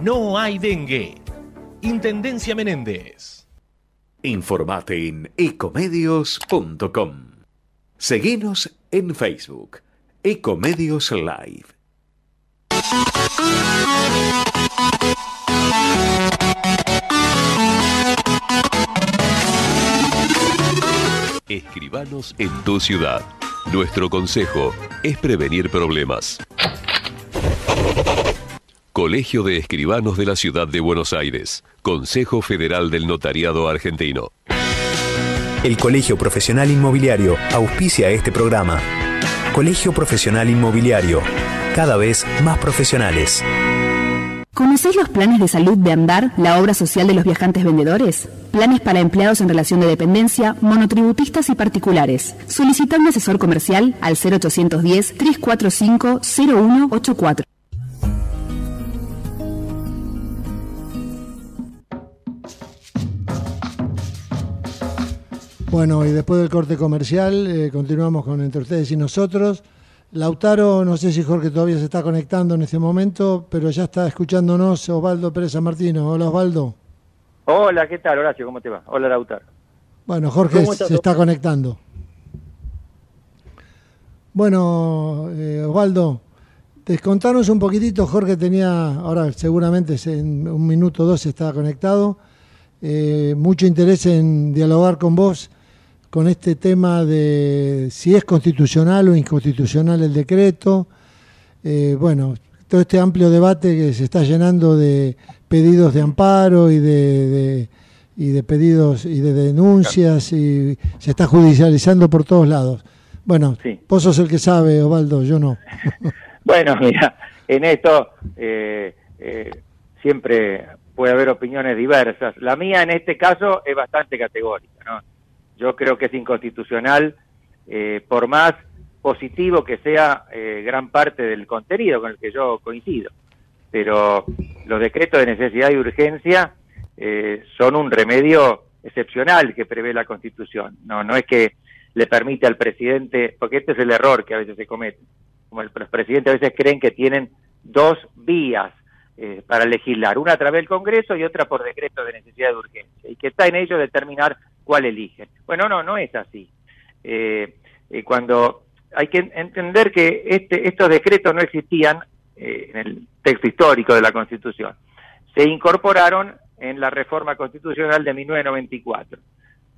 Speaker 5: no hay dengue. Intendencia Menéndez.
Speaker 6: Informate en ecomedios.com. Seguinos en Facebook, Ecomedios Live.
Speaker 7: Escribanos en tu ciudad. Nuestro consejo es prevenir problemas. Colegio de Escribanos de la Ciudad de Buenos Aires. Consejo Federal del Notariado Argentino.
Speaker 8: El Colegio Profesional Inmobiliario auspicia este programa. Colegio Profesional Inmobiliario, cada vez más profesionales.
Speaker 9: ¿Conocéis los planes de salud de Andar, la obra social de los viajantes vendedores? Planes para empleados en relación de dependencia, monotributistas y particulares. Solicita un asesor comercial al 0810-345-0184.
Speaker 1: Bueno, y después del corte comercial, eh, continuamos con Entre Ustedes y Nosotros. Lautaro, no sé si Jorge todavía se está conectando en este momento, pero ya está escuchándonos Osvaldo Pérez San Martino. Hola Osvaldo.
Speaker 10: Hola, ¿qué tal Horacio? ¿Cómo te va? Hola Lautaro.
Speaker 1: Bueno, Jorge se está conectando. Bueno, eh, Osvaldo, descontanos un poquitito. Jorge tenía, ahora seguramente en un minuto o dos está conectado. Eh, mucho interés en dialogar con vos con este tema de si es constitucional o inconstitucional el decreto. Eh, bueno, todo este amplio debate que se está llenando de pedidos de amparo y de, y de pedidos y de denuncias y se está judicializando por todos lados. Bueno, vos sos el que sabe, Osvaldo, yo no.
Speaker 10: bueno, mira, en esto eh, eh, siempre puede haber opiniones diversas. La mía en este caso es bastante categórica, ¿no? Yo creo que es inconstitucional, eh, por más positivo que sea eh, gran parte del contenido con el que yo coincido. Pero los decretos de necesidad y urgencia eh, son un remedio excepcional que prevé la Constitución. No, no es que le permite al presidente, porque este es el error que a veces se comete. Como el, los presidentes a veces creen que tienen dos vías para legislar, una a través del Congreso y otra por decreto de necesidad de urgencia, y que está en ello determinar cuál eligen. Bueno, no, no es así. Eh, eh, cuando hay que entender que este, estos decretos no existían eh, en el texto histórico de la Constitución, se incorporaron en la reforma constitucional de 1994.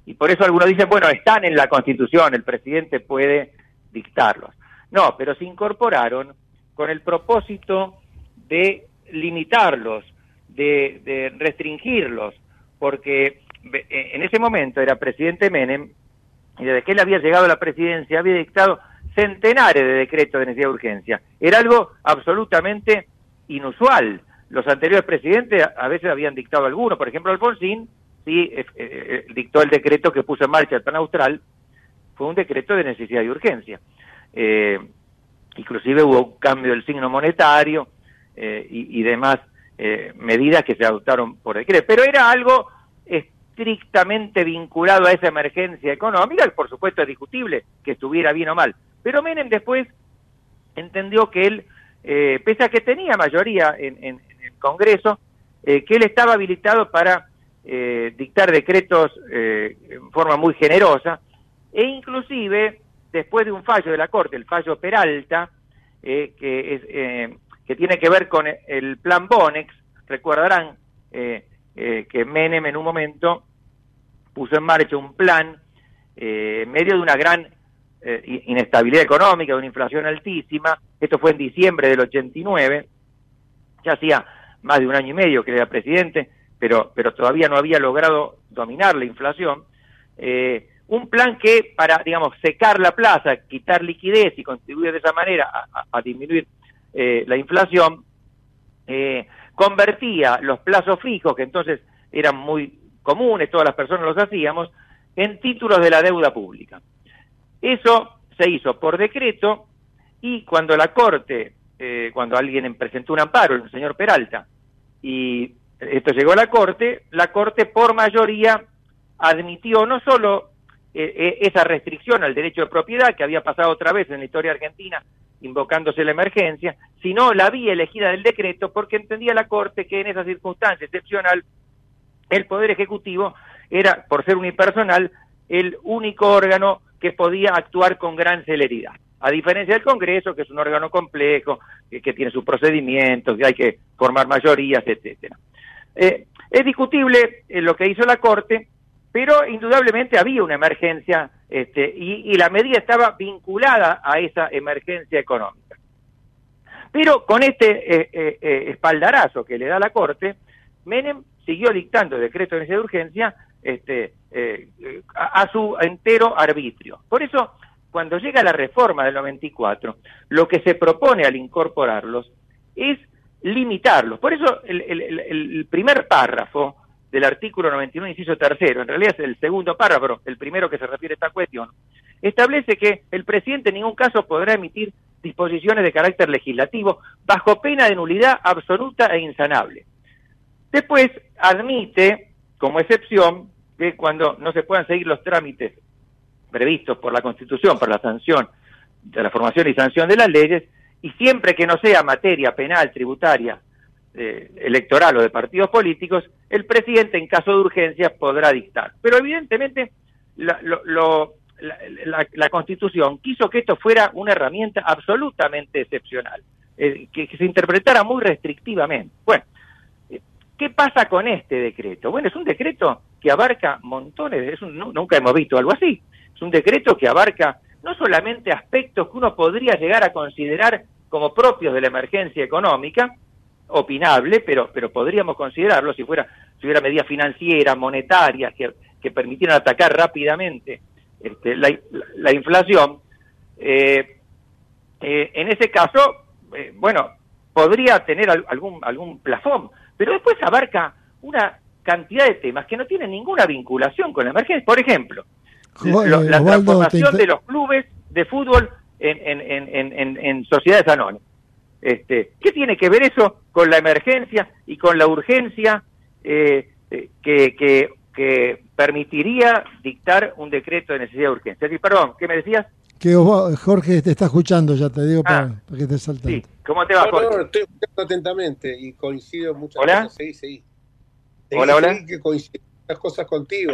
Speaker 10: Y por eso algunos dicen, bueno, están en la Constitución, el presidente puede dictarlos. No, pero se incorporaron con el propósito de limitarlos, de, restringirlos, porque en ese momento era presidente Menem, y desde que él había llegado a la presidencia había dictado centenares de decretos de necesidad de urgencia. Era algo absolutamente inusual. Los anteriores presidentes a veces habían dictado algunos, por ejemplo Alfonsín sí eh, eh, dictó el decreto que puso en marcha el plan austral, fue un decreto de necesidad y urgencia. inclusive hubo un cambio del signo monetario y, y, demás medidas que se adoptaron por decreto, pero era algo estrictamente vinculado a esa emergencia económica, por supuesto es discutible que estuviera bien o mal. Pero Menem después entendió que él, eh, pese a que tenía mayoría en, el Congreso, eh, que él estaba habilitado para eh, dictar decretos en forma muy generosa, e inclusive después de un fallo de la Corte, el fallo Peralta, que, es, que tiene que ver con el plan Bonex, recordarán que Menem en un momento puso en marcha un plan eh, en medio de una gran eh, inestabilidad económica, de una inflación altísima. Esto fue en diciembre del 89, ya hacía más de un año y medio que era presidente, pero, pero todavía no había logrado dominar la inflación. Eh, un plan que para, digamos, secar la plaza, quitar liquidez y contribuir de esa manera a, disminuir la inflación, convertía los plazos fijos, que entonces eran muy comunes, todas las personas los hacíamos, en títulos de la deuda pública. Eso se hizo por decreto y cuando la Corte, eh, cuando alguien presentó un amparo, el señor Peralta, y esto llegó a la Corte, la Corte por mayoría admitió no solo eh, eh, esa restricción al derecho de propiedad que había pasado otra vez en la historia argentina invocándose la emergencia, sino la vía elegida del decreto porque entendía la Corte que en esa circunstancia excepcional el Poder Ejecutivo era, por ser unipersonal, el único órgano que podía actuar con gran celeridad. A diferencia del Congreso, que es un órgano complejo, que, tiene sus procedimientos, que hay que formar mayorías, etcétera. Eh, es discutible eh, lo que hizo la Corte, pero indudablemente había una emergencia este, y, la medida estaba vinculada a esa emergencia económica. Pero con este eh, espaldarazo que le da la Corte, Menem siguió dictando decreto de necesidad de urgencia este, a, a, su entero arbitrio. Por eso cuando llega la reforma del 94, lo que se propone al incorporarlos es limitarlos. Por eso el, primer párrafo del artículo 91, inciso tercero, en realidad es el segundo párrafo, el primero que se refiere a esta cuestión, establece que el presidente en ningún caso podrá emitir disposiciones de carácter legislativo bajo pena de nulidad absoluta e insanable. Después admite, como excepción, que cuando no se puedan seguir los trámites previstos por la Constitución para la sanción de la formación y sanción de las leyes, y siempre que no sea materia penal, tributaria, eh, electoral o de partidos políticos, el presidente en caso de urgencia podrá dictar. Pero evidentemente la, la, Constitución quiso que esto fuera una herramienta absolutamente excepcional, eh, que, se interpretara muy restrictivamente. Bueno, ¿qué pasa con este decreto? Bueno, es un decreto que abarca montones, nunca hemos visto algo así. Es un decreto que abarca no solamente aspectos que uno podría llegar a considerar como propios de la emergencia económica, opinable, pero, pero podríamos considerarlo si fuera si hubiera medidas financieras, monetarias, que, que permitieran atacar rápidamente este, la, inflación, eh, eh, en ese caso, eh, bueno, podría tener algún, algún plafón, pero después abarca una cantidad de temas que no tienen ninguna vinculación con la emergencia. Por ejemplo, la transformación de los clubes de fútbol en, en, en, en, sociedades anónimas. Este, ¿Qué tiene que ver eso con la emergencia y con la urgencia eh, eh, que, que, que, permitiría dictar un decreto de necesidad de urgencia? perdón, ¿qué me decías?
Speaker 1: Que Jorge te está escuchando, ya te digo, para, ah. que te saltando. Sí.
Speaker 10: ¿Cómo te va, Jorge?
Speaker 2: No, estoy escuchando atentamente y coincido muchas
Speaker 10: ¿Hola?
Speaker 2: cosas. Sí, sí.
Speaker 10: Hola, hola.
Speaker 2: que coincido muchas cosas contigo.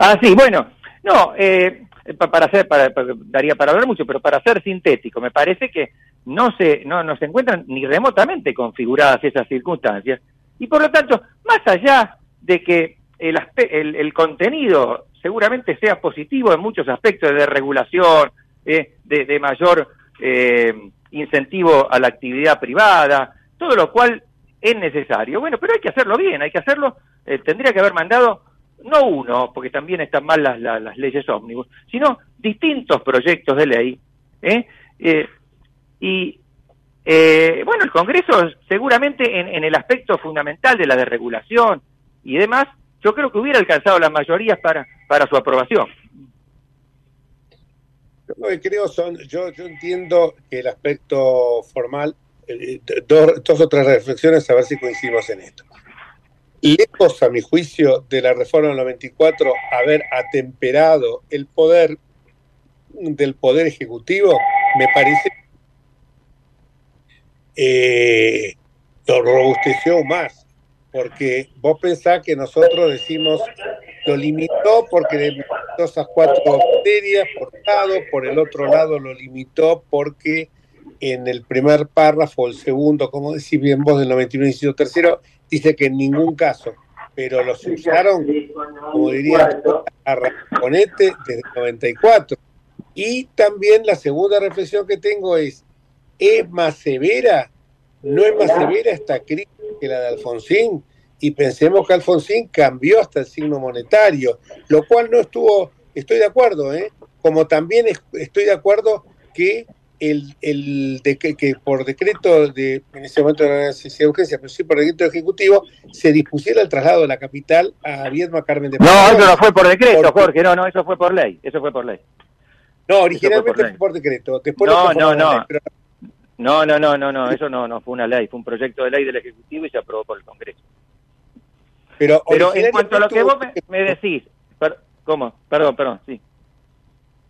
Speaker 10: Ah, sí, bueno, no, eh, para hacer, para, daría para hablar mucho, pero para ser sintético, me parece que no se, no, no se encuentran ni remotamente configuradas esas circunstancias, y por lo tanto, más allá de que el, el, el contenido seguramente sea positivo en muchos aspectos de regulación, eh, de, mayor eh, incentivo a la actividad privada, todo lo cual es necesario. Bueno, pero hay que hacerlo bien, hay que hacerlo, eh, tendría que haber mandado no uno, porque también están mal las, las, leyes ómnibus, sino distintos proyectos de ley. ¿eh? Eh, y bueno, el Congreso seguramente en, el aspecto fundamental de la desregulación y demás, yo creo que hubiera alcanzado las mayorías para, para su aprobación.
Speaker 2: Lo creo son, yo, yo entiendo que el aspecto formal, dos, dos otras reflexiones a ver si coincidimos en esto lejos, a mi juicio, de la reforma del 94 haber atemperado el poder del poder ejecutivo, me parece eh, lo robusteció más, porque vos pensás que nosotros decimos lo limitó porque limitó esas cuatro bacterias por lado, por el otro lado lo limitó porque en el primer párrafo, el segundo, como decís bien vos, del 91 inciso tercero, dice que en ningún caso, pero los usaron, como diría, a Raconete desde el 94. Y también la segunda reflexión que tengo es, ¿es más severa? ¿No es más severa esta crisis que la de Alfonsín? Y pensemos que Alfonsín cambió hasta el signo monetario, lo cual no estuvo, estoy de acuerdo, ¿eh? como también estoy de acuerdo que el, el de que, que por decreto de, en ese momento no era necesidad de urgencia, pero sí por decreto ejecutivo, se dispusiera el traslado de la capital a Viedma Carmen de
Speaker 10: No,
Speaker 2: Patagones.
Speaker 10: eso no fue por decreto,
Speaker 2: Porque-
Speaker 10: Jorge, no, no, eso fue por ley, eso fue por ley.
Speaker 2: No, originalmente
Speaker 10: fue
Speaker 2: fue
Speaker 10: por
Speaker 2: decreto. Después
Speaker 10: No, no, no.
Speaker 2: ley, pero
Speaker 10: No, no, no, no, no, eso no, no fue una ley, fue un proyecto de ley del Ejecutivo y se aprobó por el Congreso.
Speaker 2: Pero,
Speaker 10: Pero en cuanto a lo que vos me, me decís, per- ¿cómo? Perdón, perdón, sí.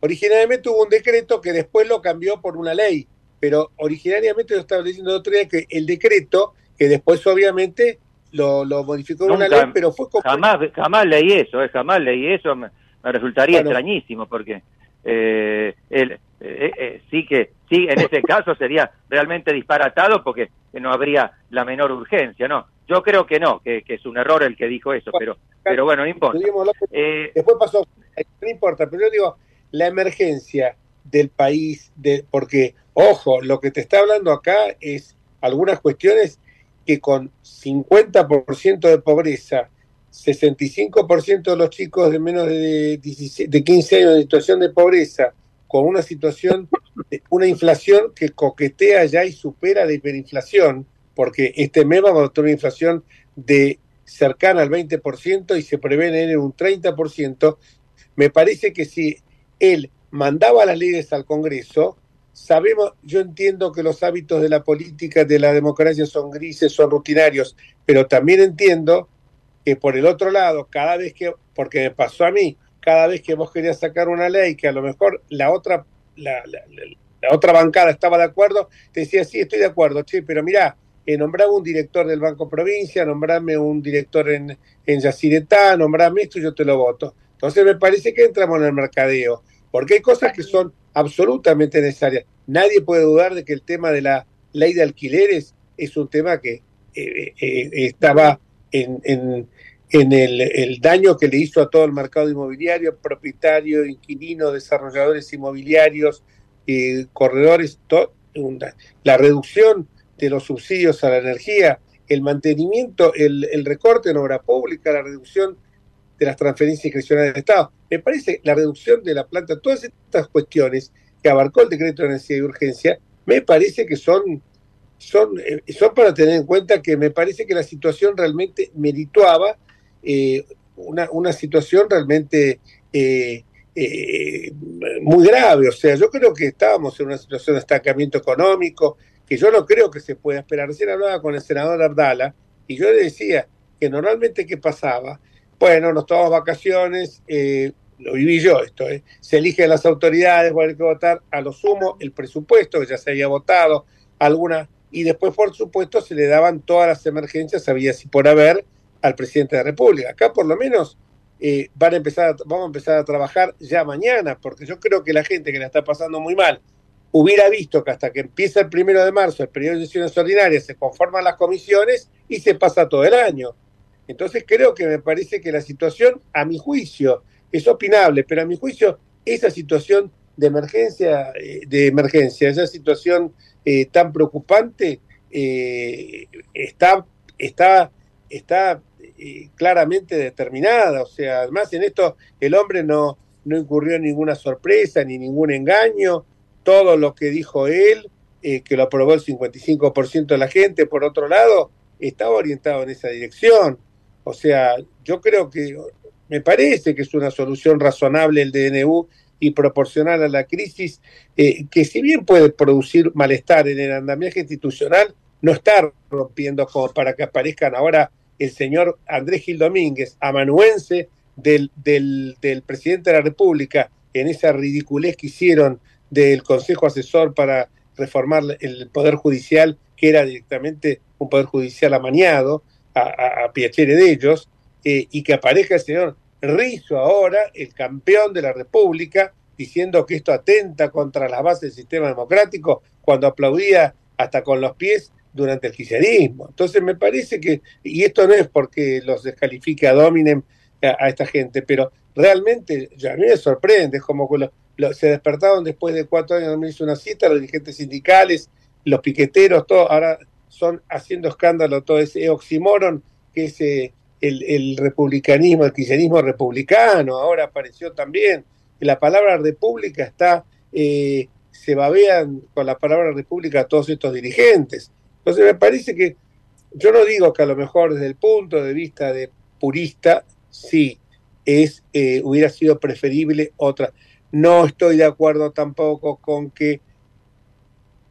Speaker 2: Originalmente hubo un decreto que después lo cambió por una ley, pero originariamente lo estaba diciendo el otro día que el decreto, que después obviamente lo, lo modificó en una ley, pero fue como...
Speaker 10: Jamás, jamás leí eso, eh, jamás leí eso, me, me resultaría
Speaker 2: Bueno.
Speaker 10: extrañísimo porque eh, el, eh, eh, sí que sí, en ese caso sería realmente disparatado porque no habría la menor urgencia, ¿no? Yo creo que no, que, que es un error el que dijo eso, pero, pero bueno, no importa. Eh,
Speaker 2: Después pasó, no importa, pero yo digo, la emergencia del país, de, porque, ojo, lo que te está hablando acá es algunas cuestiones que con 50% de pobreza, 65% de los chicos de menos de, 16 de 15 años en situación de pobreza, con una situación, una inflación que coquetea ya y supera la hiperinflación, porque este mes vamos a tener una inflación de cercana al 20% y se prevé en un 30%, me parece que si él mandaba las leyes al Congreso, sabemos, yo entiendo que los hábitos de la política, de la democracia son grises, son rutinarios, pero también entiendo que por el otro lado, cada vez que, porque me pasó a mí, cada vez que vos querías sacar una ley que a lo mejor la otra, la, la- la- la otra bancada estaba de acuerdo, te decía, sí, estoy de acuerdo, che, pero mirá, eh, nombrame un director del Banco Provincia, nombrame un director en, en Yacyretá, nombrame esto y yo te lo voto. Entonces me parece que entramos en el mercadeo, porque hay cosas que son absolutamente necesarias. Nadie puede dudar de que el tema de la ley de alquileres es un tema que eh, eh, estaba en, en- el, el daño que le hizo a todo el mercado inmobiliario, propietario, inquilino, desarrolladores inmobiliarios, eh, corredores, la reducción de los subsidios a la energía, el mantenimiento, el, el recorte en obra pública, la reducción de las transferencias discrecionales del Estado. Me parece la reducción de la planta, todas estas cuestiones que abarcó el decreto de necesidad y urgencia, me parece que son, son, eh, son para tener en cuenta que me parece que la situación realmente merituaba eh, una, una situación realmente eh, eh, muy grave. O sea, yo creo que estábamos en una situación de estancamiento económico, que yo no creo que se pueda esperar. Recién hablaba con el senador Abdala y yo le decía que normalmente qué pasaba. Bueno, nos tomamos vacaciones, lo viví yo esto, se eligen las autoridades, a haber que votar a lo sumo el presupuesto que ya se había votado, alguna, y después por supuesto se le daban todas las emergencias, había si por haber, al presidente de la República. Acá por lo menos eh, van a empezar a- vamos a empezar a trabajar ya mañana, porque yo creo que la gente que la está pasando muy mal hubiera visto que hasta que empieza el primero de marzo, el periodo de sesiones ordinarias, se conforman las comisiones y se pasa todo el año. Entonces creo que me parece que la situación, a mi juicio, es opinable, pero a mi juicio, esa situación de emergencia, eh, de emergencia, esa situación eh, tan preocupante, eh, está, está, está eh, claramente determinada. O sea, además en esto el hombre no, no incurrió en ninguna sorpresa ni ningún engaño. Todo lo que dijo él, que lo aprobó el 55% de la gente, por otro lado, estaba orientado en esa dirección. O sea, yo creo que me parece que es una solución razonable el DNU y proporcional a la crisis, eh, que si bien puede producir malestar en el andamiaje institucional, no está rompiendo como para que aparezcan ahora el señor Andrés Gil Domínguez, amanuense del, del, del presidente de la República, en esa ridiculez que hicieron del Consejo Asesor para reformar el Poder Judicial, que era directamente un Poder Judicial amañado a, a, a Piacere de ellos, eh, y que aparezca el señor Rizo ahora, el campeón de la República, diciendo que esto atenta contra las bases del sistema democrático, cuando aplaudía hasta con los pies durante el kirchnerismo. Entonces me parece que, y esto no es porque los descalifique a Dominem a, esta gente, pero realmente ya a mí me sorprende, es como que se despertaron después de cuatro años, me hizo una cita, los dirigentes sindicales, los piqueteros, todo, ahora son haciendo escándalo todo ese oxímoron que es eh, el, republicanismo, el kirchnerismo republicano, ahora apareció también. La palabra república está eh, se babean con la palabra república todos estos dirigentes. Entonces me parece que, yo no digo que a lo mejor desde el punto de vista de purista, sí, es, eh, hubiera sido preferible otra. No estoy de acuerdo tampoco con que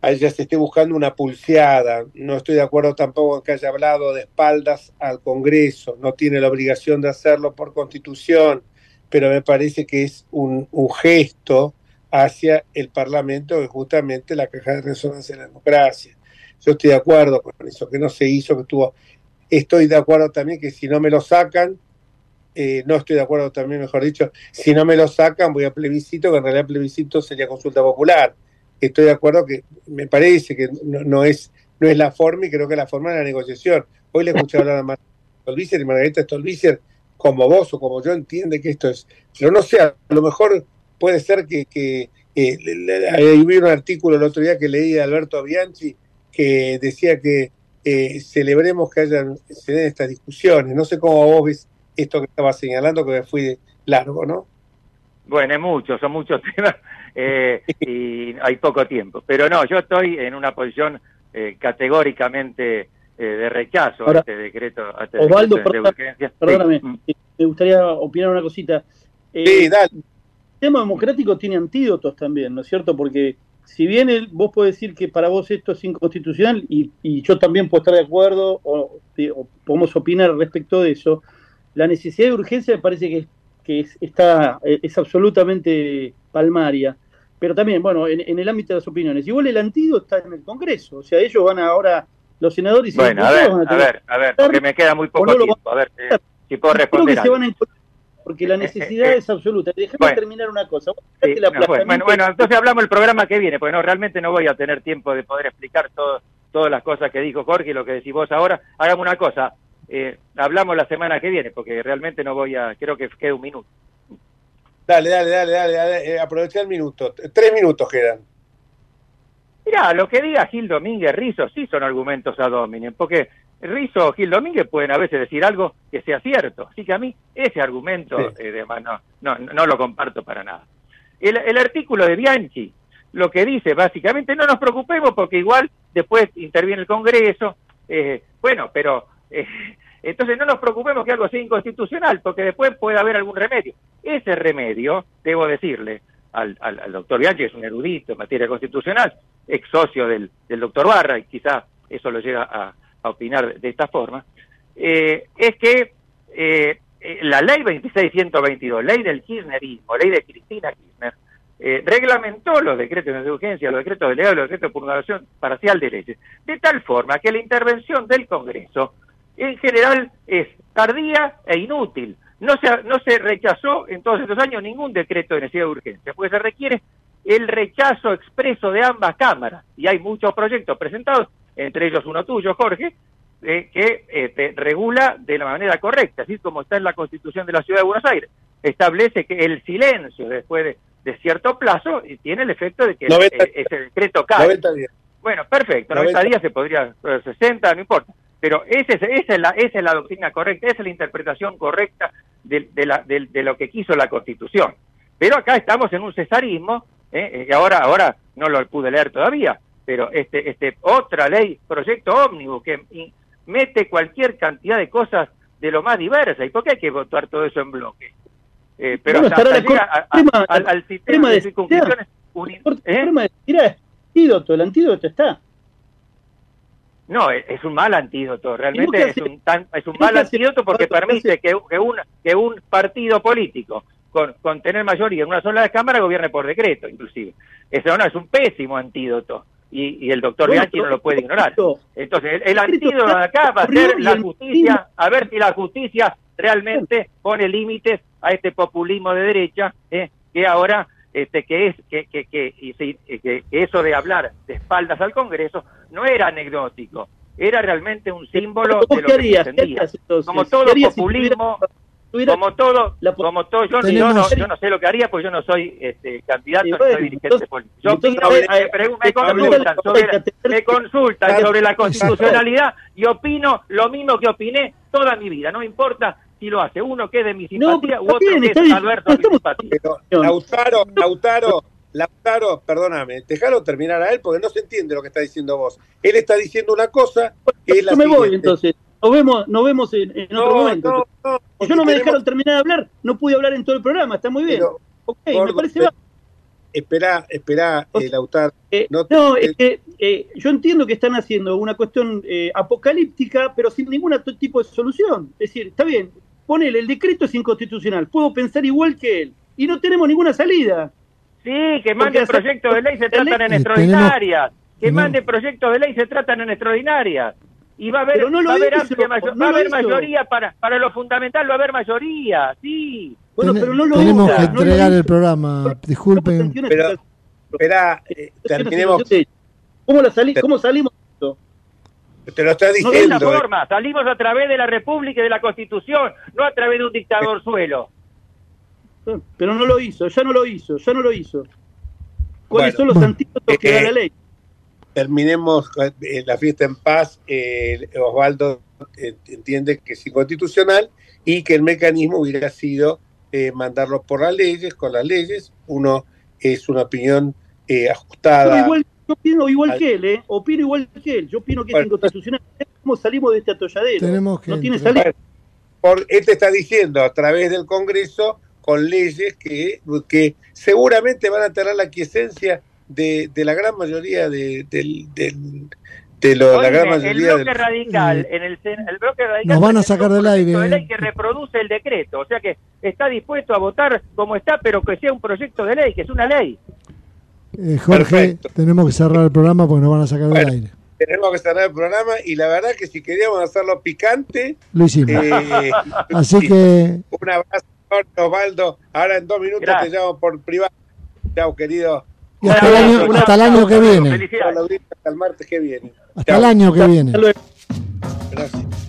Speaker 2: ya se esté buscando una pulseada. No estoy de acuerdo tampoco en que haya hablado de espaldas al Congreso. No tiene la obligación de hacerlo por constitución, pero me parece que es un, un gesto hacia el Parlamento, que es justamente la caja de resonancia de la democracia. Yo estoy de acuerdo con eso, que no se hizo, que estuvo. Estoy de acuerdo también que si no me lo sacan, eh, no estoy de acuerdo también, mejor dicho, si no me lo sacan, voy a plebiscito, que en realidad plebiscito sería consulta popular. Estoy de acuerdo que me parece que no, es, no es la forma y creo que la forma de la negociación. Hoy le escuché hablar a Margarita Stolbizer y Margarita Stolbizer, como vos o como yo, entiende que esto es. Pero no sé, a lo mejor puede ser que, que eh, un artículo el otro día que leí de Alberto Bianchi que decía que eh, celebremos que hayan se den estas discusiones. No sé cómo vos ves esto que estaba señalando, que me fui largo, ¿no?
Speaker 10: Bueno, es mucho, son muchos temas eh, y hay poco tiempo. Pero no, yo estoy en una posición eh, categóricamente eh, de rechazo a este decreto. A este
Speaker 3: Osvaldo, decreto de perdóname, mm. me gustaría opinar una cosita. sí, dale. El tema democrático tiene antídotos también, ¿no es cierto? Porque si bien vos podés decir que para vos esto es inconstitucional y, yo también puedo estar de acuerdo o, podemos opinar respecto de eso, la necesidad de urgencia me parece que, que es, está, es absolutamente palmaria. Pero también, bueno, en, el ámbito de las opiniones. Igual el antídoto está en el Congreso. O sea, ellos van ahora, los senadores y
Speaker 10: Bueno, a ver, a, ver, a ver, porque me queda muy poco tiempo. A ver, eh, si puedo responder.
Speaker 3: se van a porque la necesidad es absoluta. Déjame terminar una cosa.
Speaker 10: bueno, bueno, entonces hablamos el programa que viene, porque no, realmente no voy a tener tiempo de poder explicar todo, todas las cosas que dijo Jorge y lo que decís vos ahora. Hagamos una cosa, eh, hablamos la semana que viene, porque realmente no voy a, creo que queda un minuto.
Speaker 2: Dale, dale, dale, dale, eh, aprovecha el minuto. Tres minutos quedan.
Speaker 10: Mirá, lo que diga Gil Domínguez, Rizo, sí son argumentos a dominen, porque Rizo o Gil Domínguez pueden a veces decir algo que sea cierto. Así que a mí ese argumento eh, no, no, lo comparto para nada. El, artículo de Bianchi lo que dice básicamente, no nos preocupemos porque igual después interviene el Congreso. Eh, bueno, pero eh, entonces no nos preocupemos que algo sea inconstitucional porque después puede haber algún remedio. Ese remedio, debo decirle al, doctor Bianchi, es un erudito en materia constitucional, ex socio del, doctor Barra, y quizá eso lo llega a opinar de esta forma, eh, es que eh, eh, la ley 2622, ley del kirchnerismo, ley de Cristina Kirchner, reglamentó los decretos de urgencia, los decretos delegados, los decretos de promulgación parcial de leyes, de tal forma que la intervención del Congreso en general es tardía e inútil. No se, no se rechazó en todos estos años ningún decreto de necesidad de urgencia, porque se requiere el rechazo expreso de ambas cámaras. Y hay muchos proyectos presentados entre ellos uno tuyo, Jorge, eh, que este, regula de la manera correcta, así como está en la Constitución de la Ciudad de Buenos Aires. Establece que el silencio después de, cierto plazo tiene el efecto de que eh, ese decreto cae. 90 días. Bueno, perfecto, 90, días se podría, 60, no importa. Pero ese, esa, es la, esa es la doctrina correcta, esa es la interpretación correcta de, la, de, lo que quiso la Constitución. Pero acá estamos en un cesarismo, ¿eh? ahora, ahora no lo pude leer todavía, pero este, este, otra ley, proyecto ómnibus, que mete cualquier cantidad de cosas de lo más diversa. ¿Y por qué hay que votar todo eso en bloque? Eh, pero hasta,
Speaker 3: al, sistema de, circunscripciones... ¿eh? El antídoto, el antídoto está.
Speaker 10: No, es un mal antídoto, realmente es un, es un mal antídoto porque permite que, que, un, que un partido político con, con tener mayoría en una sola Cámara gobierne por decreto, inclusive. Eso no es un pésimo antídoto y, el doctor Bianchi no lo puede ignorar. Entonces, el, antídoto de acá va a ser la justicia, a ver si la justicia realmente pone límites a este populismo de derecha, eh, que ahora este, que es que, que, que, eso de hablar de espaldas al Congreso no era anecdótico, era realmente un símbolo de lo que se Como todo populismo, como todo, como todo, yo, no, yo no sé lo que haría, pues yo no soy este, candidato, no soy dirigente político. Yo opino, me, consultan, sobre, me consultan sobre la constitucionalidad y opino lo mismo que opiné toda mi vida, no me importa si lo hace uno que es de mi simpatía u otro que es de mi simpatía.
Speaker 2: Lautaro, Lautaro, Lautaro, perdóname, déjalo terminar a él porque no se entiende lo que está diciendo vos. Él está diciendo una cosa que es la
Speaker 3: Yo me voy
Speaker 2: siguiente.
Speaker 3: entonces. Nos vemos, nos vemos en, en otro
Speaker 2: No,
Speaker 3: momento.
Speaker 2: no, no,
Speaker 3: Si yo no me
Speaker 2: tenemos-
Speaker 3: dejaron terminar de hablar, no pude hablar en todo el programa, está muy bien.
Speaker 2: Pero,
Speaker 3: ok, me
Speaker 2: Gordo,
Speaker 3: parece
Speaker 2: Esperá, esperá, eh, Lautaro.
Speaker 3: Eh,
Speaker 2: no
Speaker 3: no, es que eh, yo entiendo que están haciendo una cuestión eh, apocalíptica, pero sin ningún otro tipo de solución. Es decir, está bien, ponele, el decreto es inconstitucional, puedo pensar igual que él, y no tenemos ninguna salida.
Speaker 10: Sí, que mande
Speaker 3: hace-
Speaker 10: proyectos de ley se tratan
Speaker 3: ley-
Speaker 10: en extraordinarias. Que mande proyectos de ley se tratan en extraordinarias. Y va a haber,
Speaker 3: no
Speaker 10: va a haber
Speaker 3: hizo,
Speaker 10: amplia mayo-
Speaker 3: no
Speaker 10: va haber mayoría para, para lo fundamental, va a haber mayoría, sí.
Speaker 3: Bueno, pero no lo
Speaker 1: tenemos
Speaker 3: usa,
Speaker 1: que entregar el programa. Disculpen.
Speaker 2: Pero, esperá, eh, terminemos.
Speaker 3: ¿Cómo, la sali- ¿Cómo salimos?
Speaker 2: Te lo está
Speaker 10: No de esa
Speaker 2: diciendo. eh.
Speaker 10: forma, salimos a través de la República y de la Constitución, no a través de un dictador suelo.
Speaker 3: Pero no lo hizo, ya no lo hizo, ya no lo hizo. ¿Cuáles
Speaker 2: Bueno,
Speaker 3: son los antídotos que da
Speaker 2: eh,
Speaker 3: la ley?
Speaker 2: terminemos eh, la fiesta en paz. eh, Osvaldo eh, entiende que es inconstitucional y que el mecanismo hubiera sido eh, mandarlo por las leyes, con las leyes. Uno es una opinión eh, ajustada.
Speaker 3: igual, yo opino igual
Speaker 2: al-
Speaker 3: que él, ¿eh? Opino igual que él. Yo opino que es
Speaker 2: Bueno.
Speaker 3: inconstitucional. ¿Cómo salimos de este atolladero?
Speaker 1: Tenemos que
Speaker 3: no tiene salida.
Speaker 2: Por, él te está diciendo a través del Congreso con leyes que, que seguramente van a tener la quiesencia de, de la gran mayoría de, del, del- de lo- la
Speaker 10: Oíme,
Speaker 2: gran
Speaker 10: el
Speaker 2: mayoría
Speaker 10: bloque
Speaker 2: del,
Speaker 10: radical,
Speaker 1: Eh,
Speaker 10: en el, el bloque radical
Speaker 1: nos van a sacar del aire,
Speaker 10: de
Speaker 1: eh.
Speaker 10: ley que reproduce el decreto, o sea que está dispuesto a votar como está, pero que sea un proyecto de ley, que es una ley.
Speaker 1: Eh, Jorge,
Speaker 2: Perfecto.
Speaker 1: tenemos que cerrar el programa porque nos van a sacar del
Speaker 2: Bueno.
Speaker 1: aire.
Speaker 2: tenemos que cerrar el programa y la verdad que si queríamos hacerlo picante,
Speaker 1: Lo hicimos.
Speaker 2: eh,
Speaker 1: Así que
Speaker 2: un abrazo, Osvaldo. Ahora en dos minutos
Speaker 10: Gracias.
Speaker 2: te llamo por privado. Chao, querido.
Speaker 1: y hasta el año, hasta el año que viene.
Speaker 10: Felicidades.
Speaker 2: Hasta el martes que viene.
Speaker 1: Hasta el año que viene.
Speaker 3: Hasta luego.
Speaker 2: Gracias.